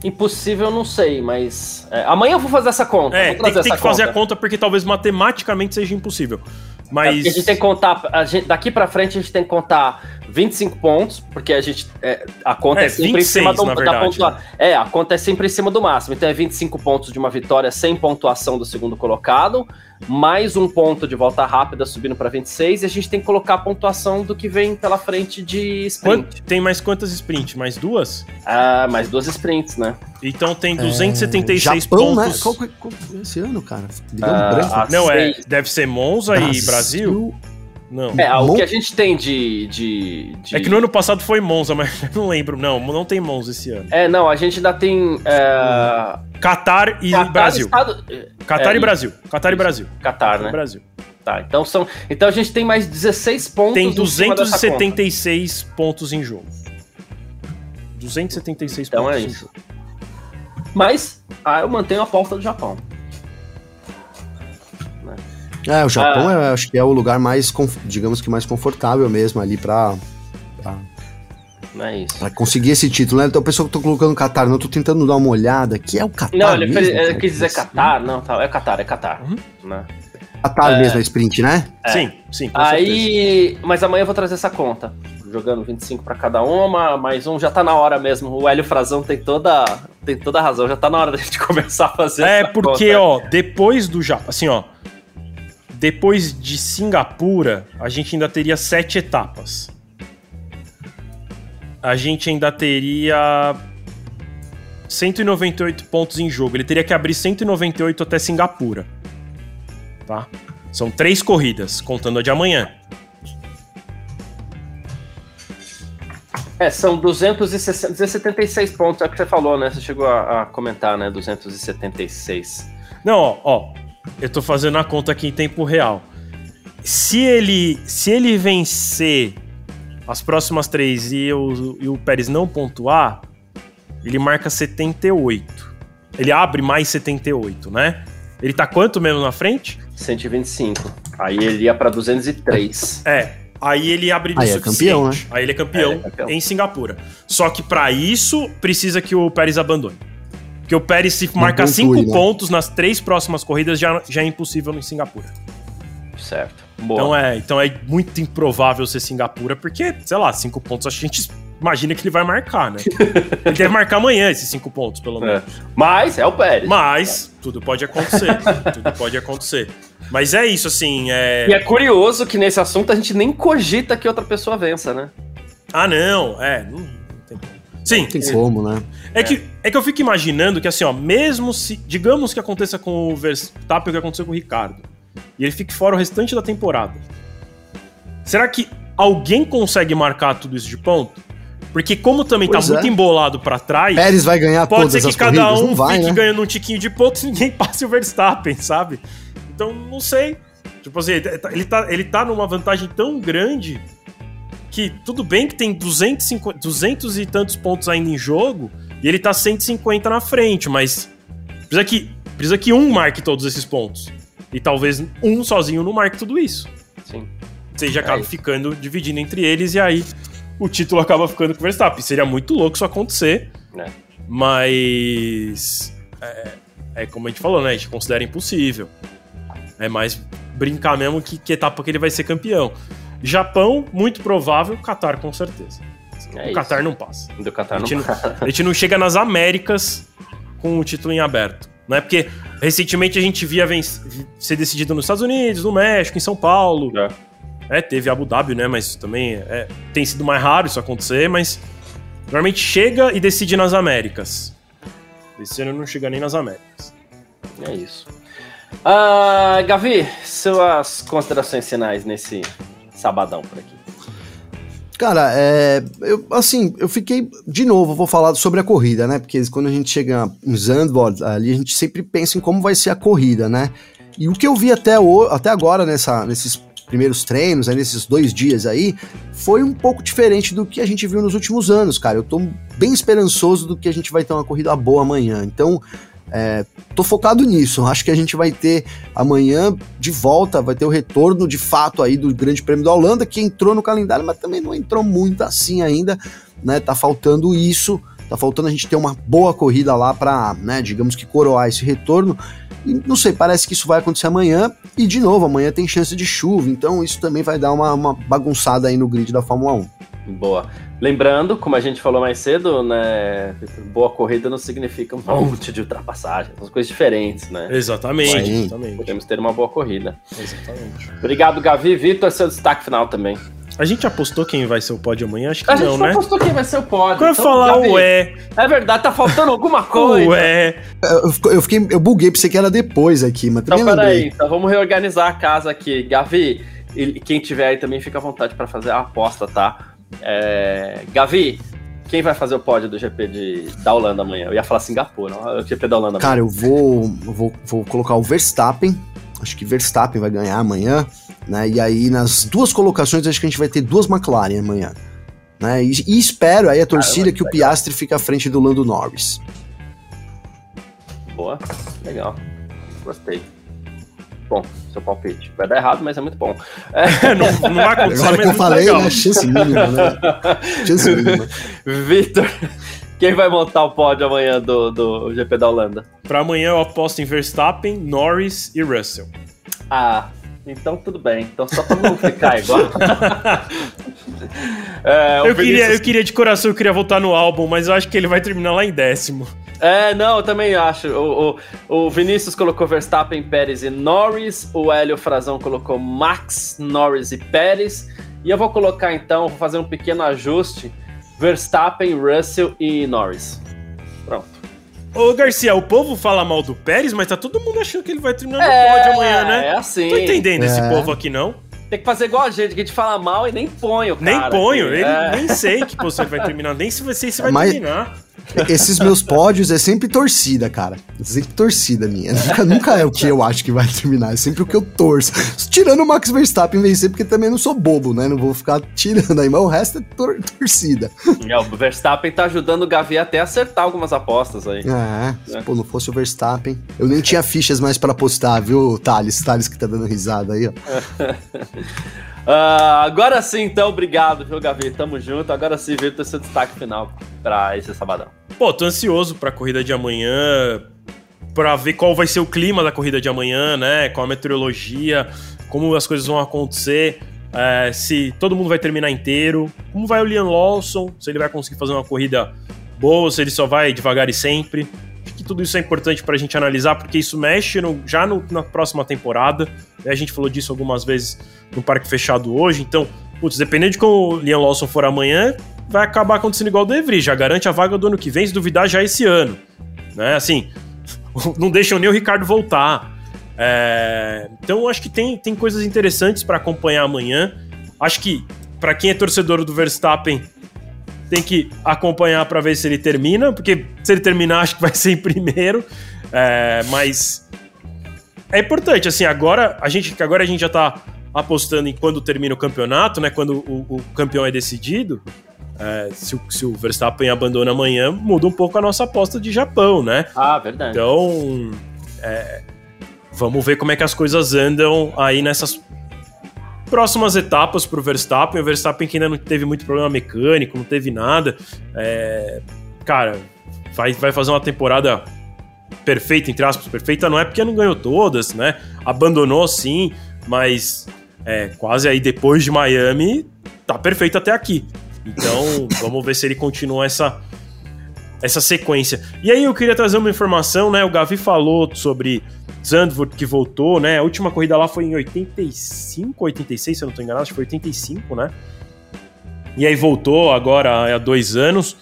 Impossível, não sei, mas. é, amanhã eu vou fazer essa conta.
É, tem, que- tem que fazer
conta.
a conta porque talvez matematicamente seja impossível.
É,
Mas.
porque a gente tem que contar. gente- daqui pra frente a gente tem que contar 25 pontos, porque a gente. é, a conta é,
É,
sempre
26,
em cima do,
na
da
verdade,
pontua- É, a conta é sempre em cima do máximo. Então é 25 pontos de uma vitória sem pontuação do segundo colocado, mais um ponto de volta rápida subindo pra 26, e a gente tem que colocar a pontuação do que vem pela frente de sprint.
Quant- tem mais quantas sprints? Mais duas?
Ah, mais duas sprints, né?
Então tem 276
Japão, né?
pontos.
Qual, que- qual, esse ano, cara? Deu
Ah,
um branco.
a-
Não, é. Deve ser Monza e Brasil? Não.
É, o
Mon-
que a gente tem de. de, de-
É que no ano passado foi Monza, mas eu não lembro. Não, não tem Monza esse ano.
É, não, a gente ainda tem. É...
Qatar e
Catar,
Brasil.
Estado...
Qatar
é,
e Brasil. Qatar e Brasil.
Catar, né?
Brasil.
Tá, então são. Então a gente tem mais 16 pontos.
Tem
em cima dessa conta.
276 pontos em jogo. 276
Então
pontos
é isso. Mas, ah, eu mantenho a aposta do Japão.
É, o Japão
Ah.
é, acho que é o lugar mais, digamos que mais confortável mesmo ali pra, pra,
Não é isso.
pra conseguir esse título, né? Então o pessoal que tô colocando Qatar, não, eu tô tentando dar uma olhada, que é o Qatar
Não, ele,
mesmo,
fez- ele
cara?
quis dizer Catar, não, tá, é Catar, é Catar.
Uhum.
Né?
Qatar mesmo, a sprint, né?
É.
Sim, sim, com certeza.
Aí, mas amanhã eu vou trazer essa conta. Jogando 25 pra cada uma, mais um, já tá na hora mesmo. O Hélio Frazão tem toda, tem toda a razão, já tá na hora da gente começar a fazer
É,
essa
porque,
conta.
ó, depois do Japão, assim, ó, depois de Singapura, a gente ainda teria sete etapas. A gente ainda teria 198 pontos em jogo. Ele teria que abrir 198 até Singapura. Tá? São três corridas, contando a de amanhã.
É, são 260, 276 pontos, é o que você falou, né? Você chegou a, a comentar, né? 276.
Não, ó, ó, eu tô fazendo a conta aqui em tempo real. Se ele, se ele vencer as próximas três e o, e o Pérez não pontuar, ele marca 78. Ele abre mais 78, né? Ele tá quanto mesmo na frente?
125. Aí ele ia pra 203.
É. Aí ele abre
Aí
o
é campeão, né?
Aí ele é campeão,
É, ele é campeão.
em Singapura. Só que pra isso precisa que o Pérez abandone. Porque o Pérez, se marcar cinco
né?
pontos nas três próximas corridas, já, já é impossível em Singapura.
Certo. Boa.
Então é, então é muito improvável ser Singapura, porque, sei lá, cinco pontos, a gente imagina que ele vai marcar, né? ele deve marcar amanhã esses cinco pontos, pelo
É.
menos.
Mas é o Pérez.
Mas tudo pode acontecer. tudo pode acontecer. Mas é isso, assim. É...
E é curioso que nesse assunto a gente nem cogita que outra pessoa vença, né?
Ah, não, é. Não, não tem como. Sim.
Tem como, né?
É, é, Que, é que eu fico imaginando que, assim, ó, mesmo se. Digamos que aconteça com o Verstappen o que aconteceu com o Ricardo. E ele fique fora o restante da temporada. Será que alguém consegue marcar tudo isso de ponto? Porque como também tá pois tá é. muito embolado para trás,
Pérez vai ganhar
pode ser que cada corridas? um vai, fique né? ganhando um tiquinho de pontos e ninguém passe o Verstappen, sabe? Então, não sei. Tipo assim, ele tá, ele tá numa vantagem tão grande que tudo bem que tem 250, 200 e tantos pontos ainda em jogo e ele tá 150 na frente, mas precisa que, precisa que um marque todos esses pontos. E talvez um sozinho não marque tudo isso.
Sim.
Seja é acaba isso. ficando dividindo entre eles e aí o título acaba ficando com o Verstappen. Seria muito louco isso acontecer. É. Mas. É, é, como a gente falou, né? A gente considera impossível. É mais brincar mesmo que, que etapa que ele vai ser campeão. Japão, muito provável. Qatar, com certeza. É o Qatar não passa.
Do
não a
gente
passa. Não, a gente não chega nas Américas com o título em aberto. Não é porque recentemente a gente via ser decidido nos Estados Unidos, no México, em São Paulo. É. É, teve Abu Dhabi, né? Mas também é, tem sido mais raro isso acontecer, mas normalmente chega e decide nas Américas. Esse ano não chega nem nas Américas.
É isso. Uh, Gavi, suas considerações finais nesse sabadão por aqui.
Cara, é, eu, assim, eu fiquei, de novo, vou falar sobre a corrida, né? Porque quando a gente chega em Zandvoort, ali a gente sempre pensa em como vai ser a corrida, né? E o que eu vi até, o, até agora nessa, nesses primeiros treinos, aí, nesses dois dias aí, foi um pouco diferente do que a gente viu nos últimos anos, cara. Eu tô bem esperançoso do que a gente vai ter uma corrida boa amanhã. Então, é, tô focado nisso. Acho que a gente vai ter amanhã de volta, vai ter o retorno de fato aí do Grande Prêmio da Holanda, que entrou no calendário, mas também não entrou muito assim ainda, né? Tá faltando isso. Tá faltando a gente ter uma boa corrida lá para, né, digamos que coroar esse retorno. E não sei, parece que isso vai acontecer amanhã. E de novo, amanhã tem chance de chuva, então isso também vai dar uma, uma bagunçada aí no grid da Fórmula
1. Boa. Lembrando, como a gente falou mais cedo, né? Boa corrida não significa um monte de ultrapassagem, são coisas diferentes, né?
Exatamente, exatamente.
Podemos ter uma boa corrida. Exatamente. Obrigado, Gavi. Vitor, seu destaque final também.
A gente apostou quem vai ser o pódio amanhã? Acho que a não,
né?
A
gente apostou quem vai ser o pódio.
Quando então, eu falar Gabi, ué.
É verdade, tá faltando alguma coisa.
Ué.
Eu, eu, fiquei, eu buguei, pensei que era depois aqui, mas
também Então, peraí, então vamos reorganizar a casa aqui. Gavi, e quem tiver aí também fica à vontade para fazer a aposta, tá? É... Gavi, quem vai fazer o pódio do GP de, da Holanda amanhã? Eu ia falar Singapura, não, o GP da Holanda.
Cara, eu vou, vou, vou colocar o Verstappen. Acho que Verstappen vai ganhar amanhã. Né? E aí, nas duas colocações, acho que a gente vai ter duas McLaren amanhã. Né? E, e espero aí a torcida ah, que o Piastri fique à frente do Lando Norris.
Boa, legal. Gostei. Bom, seu palpite. Vai dar errado, mas é muito bom.
É, não, não vai acontecer, Agora
que eu falei, legal. né? Chance mínima, né?
Chance mínima. Vitor, quem vai montar o pódio amanhã do, do GP da Holanda?
Para amanhã eu aposto em Verstappen, Norris e Russell.
Ah, então tudo bem. Então só pra não ficar igual.
é, eu, Vinícius... queria, eu queria de coração, eu queria voltar no álbum, mas eu acho que ele vai terminar lá em décimo.
É, não, eu também acho. O, o, o Vinícius colocou Verstappen, Pérez e Norris. O Hélio Frazão colocou Max, Norris e Pérez. E eu vou colocar então, vou fazer um pequeno ajuste: Verstappen, Russell e Norris. Pronto.
Ô, Garcia, o povo fala mal do Pérez, mas tá todo mundo achando que ele vai terminar no é, pódio amanhã, né?
É assim.
Tô entendendo é. esse povo aqui, não?
Tem que fazer igual a gente, que a gente fala mal e nem põe o cara.
Nem ponho, ele, é. nem sei que você vai terminar, nem se você se vai mas, terminar.
Esses meus pódios é sempre torcida, cara. É sempre torcida minha. Nunca, nunca, é o que eu acho que vai terminar, é sempre o que eu torço. Tirando o Max Verstappen vencer, porque também não sou bobo, né? Não vou ficar tirando aí, mas o resto é tor torcida.
É, o Verstappen tá ajudando o Gavi até a acertar algumas apostas aí.
É, é. pô, não fosse o Verstappen. Eu nem tinha fichas mais para apostar, viu, Thales? Thales que tá dando risada aí, ó.
Uh, agora sim, então, obrigado, viu, Gavi? Tamo junto. Agora sim, Vitor, seu destaque final para esse sabadão.
Pô, tô ansioso pra corrida de amanhã, pra ver qual vai ser o clima da corrida de amanhã, né? Qual a meteorologia, como as coisas vão acontecer, é, se todo mundo vai terminar inteiro, como vai o Liam Lawson, se ele vai conseguir fazer uma corrida boa, se ele só vai devagar e sempre. Que tudo isso é importante pra gente analisar, porque isso mexe no, já no, na próxima temporada. A gente falou disso algumas vezes no parque fechado hoje. Então, putz, dependendo de como o Liam Lawson for amanhã, vai acabar acontecendo igual do Evry, já garante a vaga do ano que vem, se duvidar já esse ano. Né? Assim, não deixam nem o Ricardo voltar. É, então acho que tem, tem coisas interessantes para acompanhar amanhã. Acho que para quem é torcedor do Verstappen tem que acompanhar para ver se ele termina, porque se ele terminar acho que vai ser em primeiro. É, mas é importante assim agora a gente agora a gente já tá apostando em quando termina o campeonato, né? Quando o, o campeão é decidido. É, se, o, se, o, Verstappen abandona amanhã, muda um pouco a nossa aposta de Japão, né?
Ah, verdade.
Então, é, vamos ver como é que as coisas andam aí nessas próximas etapas para o Verstappen. O Verstappen que ainda não teve muito problema mecânico, não teve nada. É, cara, vai, vai fazer uma temporada perfeita, entre aspas, perfeita não é porque não ganhou todas, né? Abandonou sim, mas é, quase aí depois de Miami, tá perfeito até aqui. Então, vamos ver se ele continua essa, essa sequência. E aí eu queria trazer uma informação, né? O Gavi falou sobre Zandvoort que voltou, né? A última corrida lá foi em 85, 86, se eu não estou enganado, acho que foi 85, né? E aí voltou agora há dois anos.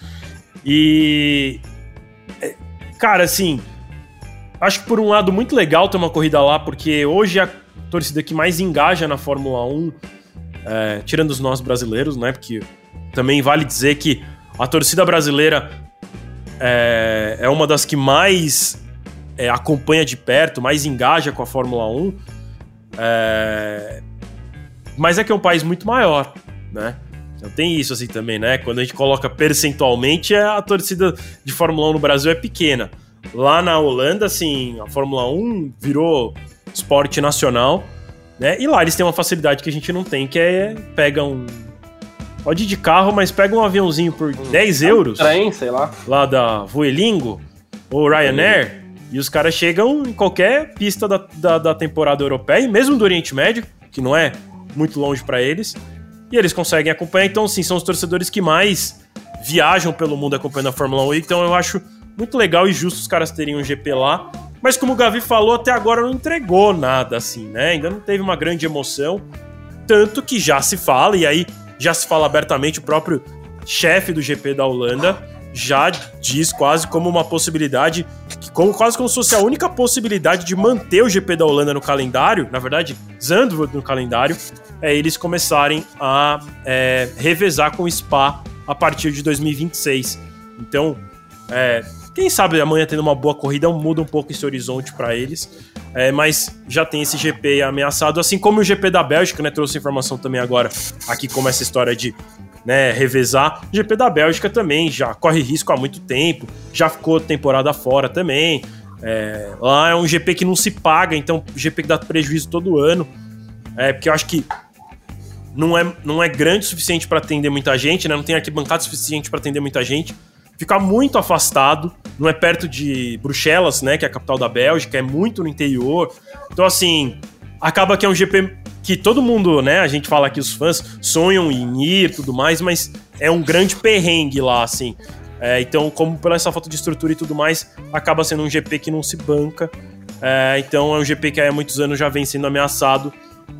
E. É, cara, assim. Acho que por um lado muito legal ter uma corrida lá, porque hoje a torcida que mais engaja na Fórmula 1, é, tirando os nós brasileiros, né? Porque também vale dizer que a torcida brasileira é, é uma das que mais é, acompanha de perto, mais engaja com a Fórmula 1. É, mas é que é um país muito maior, né? Então tem isso assim também, né? Quando a gente coloca percentualmente, a torcida de Fórmula 1 no Brasil é pequena. Lá na Holanda, assim, a Fórmula 1 virou esporte nacional, né? E lá eles têm uma facilidade que a gente não tem, que é pega um Pode ir de carro, mas pega um aviãozinho por hum, 10 euros.
Trem, sei lá.
Lá da Vuelingo ou Ryanair. Hum. E os caras chegam em qualquer pista da, da, da, temporada europeia, mesmo do Oriente Médio, que não é muito longe para eles. E eles conseguem acompanhar. Então, sim, são os torcedores que mais viajam pelo mundo acompanhando a Fórmula 1. Então, eu acho muito legal e justo os caras terem um GP lá. Mas, como o Gavi falou, até agora não entregou nada assim, né? Ainda não teve uma grande emoção. Tanto que já se fala, e aí já se fala abertamente, o próprio chefe do GP da Holanda já diz quase como uma possibilidade, como, quase como se fosse a única possibilidade de manter o GP da Holanda no calendário, na verdade, Zandvoort no calendário, é eles começarem a é, revezar com o Spa a partir de 2026. Então, é, quem sabe amanhã tendo uma boa corrida muda um pouco esse horizonte para eles. É, mas já tem esse GP ameaçado, assim como o GP da Bélgica, né? Trouxe informação também agora aqui como essa história de né, revezar. O GP da Bélgica também já corre risco há muito tempo, já ficou temporada fora também. É, lá é um GP que não se paga, então GP que dá prejuízo todo ano. É, porque eu acho que não é, não é grande o suficiente para atender muita gente, né? Não tem arquibancada suficiente para atender muita gente fica muito afastado, não é perto de Bruxelas, né, que é a capital da Bélgica, é muito no interior. Então, assim, acaba que é um GP que todo mundo, né, a gente fala que os fãs sonham em ir e tudo mais, mas é um grande perrengue lá, assim. É, então, como pela essa falta de estrutura e tudo mais, acaba sendo um GP que não se banca. É, então, é um GP que há muitos anos já vem sendo ameaçado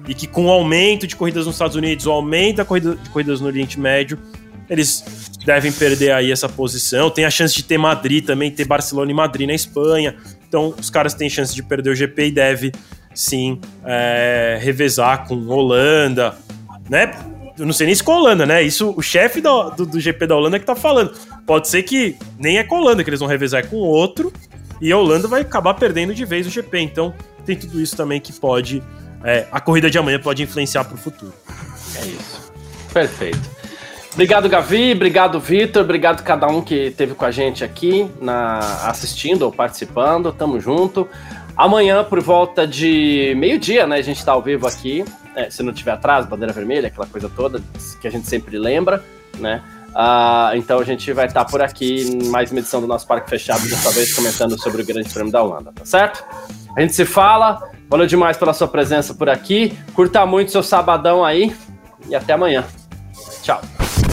e que com o aumento de corridas nos Estados Unidos, o aumento da corrida de corridas no Oriente Médio, eles devem perder aí essa posição. Tem a chance de ter Madrid também, ter Barcelona e Madrid na Espanha. Então, os caras têm chance de perder o GP e deve sim é, revezar com Holanda, né? Eu não sei nem se com a Holanda, né? Isso o chefe do, do, do, GP da Holanda que tá falando. Pode ser que nem é com a Holanda que eles vão revezar, é com outro. E a Holanda vai acabar perdendo de vez o GP. Então, tem tudo isso também que pode. É, a corrida de amanhã pode influenciar para o futuro.
É isso. Perfeito. Obrigado, Gavi. Obrigado, Vitor. Obrigado cada um que esteve com a gente aqui na, assistindo ou participando. Tamo junto. Amanhã, por volta de meio-dia, né? A gente está ao vivo aqui. É, se não tiver atraso, bandeira vermelha, aquela coisa toda que a gente sempre lembra, né? Uh, então a gente vai estar tá por aqui mais uma edição do nosso Parque Fechado, dessa vez comentando sobre o Grande Prêmio da Holanda, tá certo? A gente se fala. Valeu demais pela sua presença por aqui. Curta muito seu sabadão aí e até amanhã. Tchau.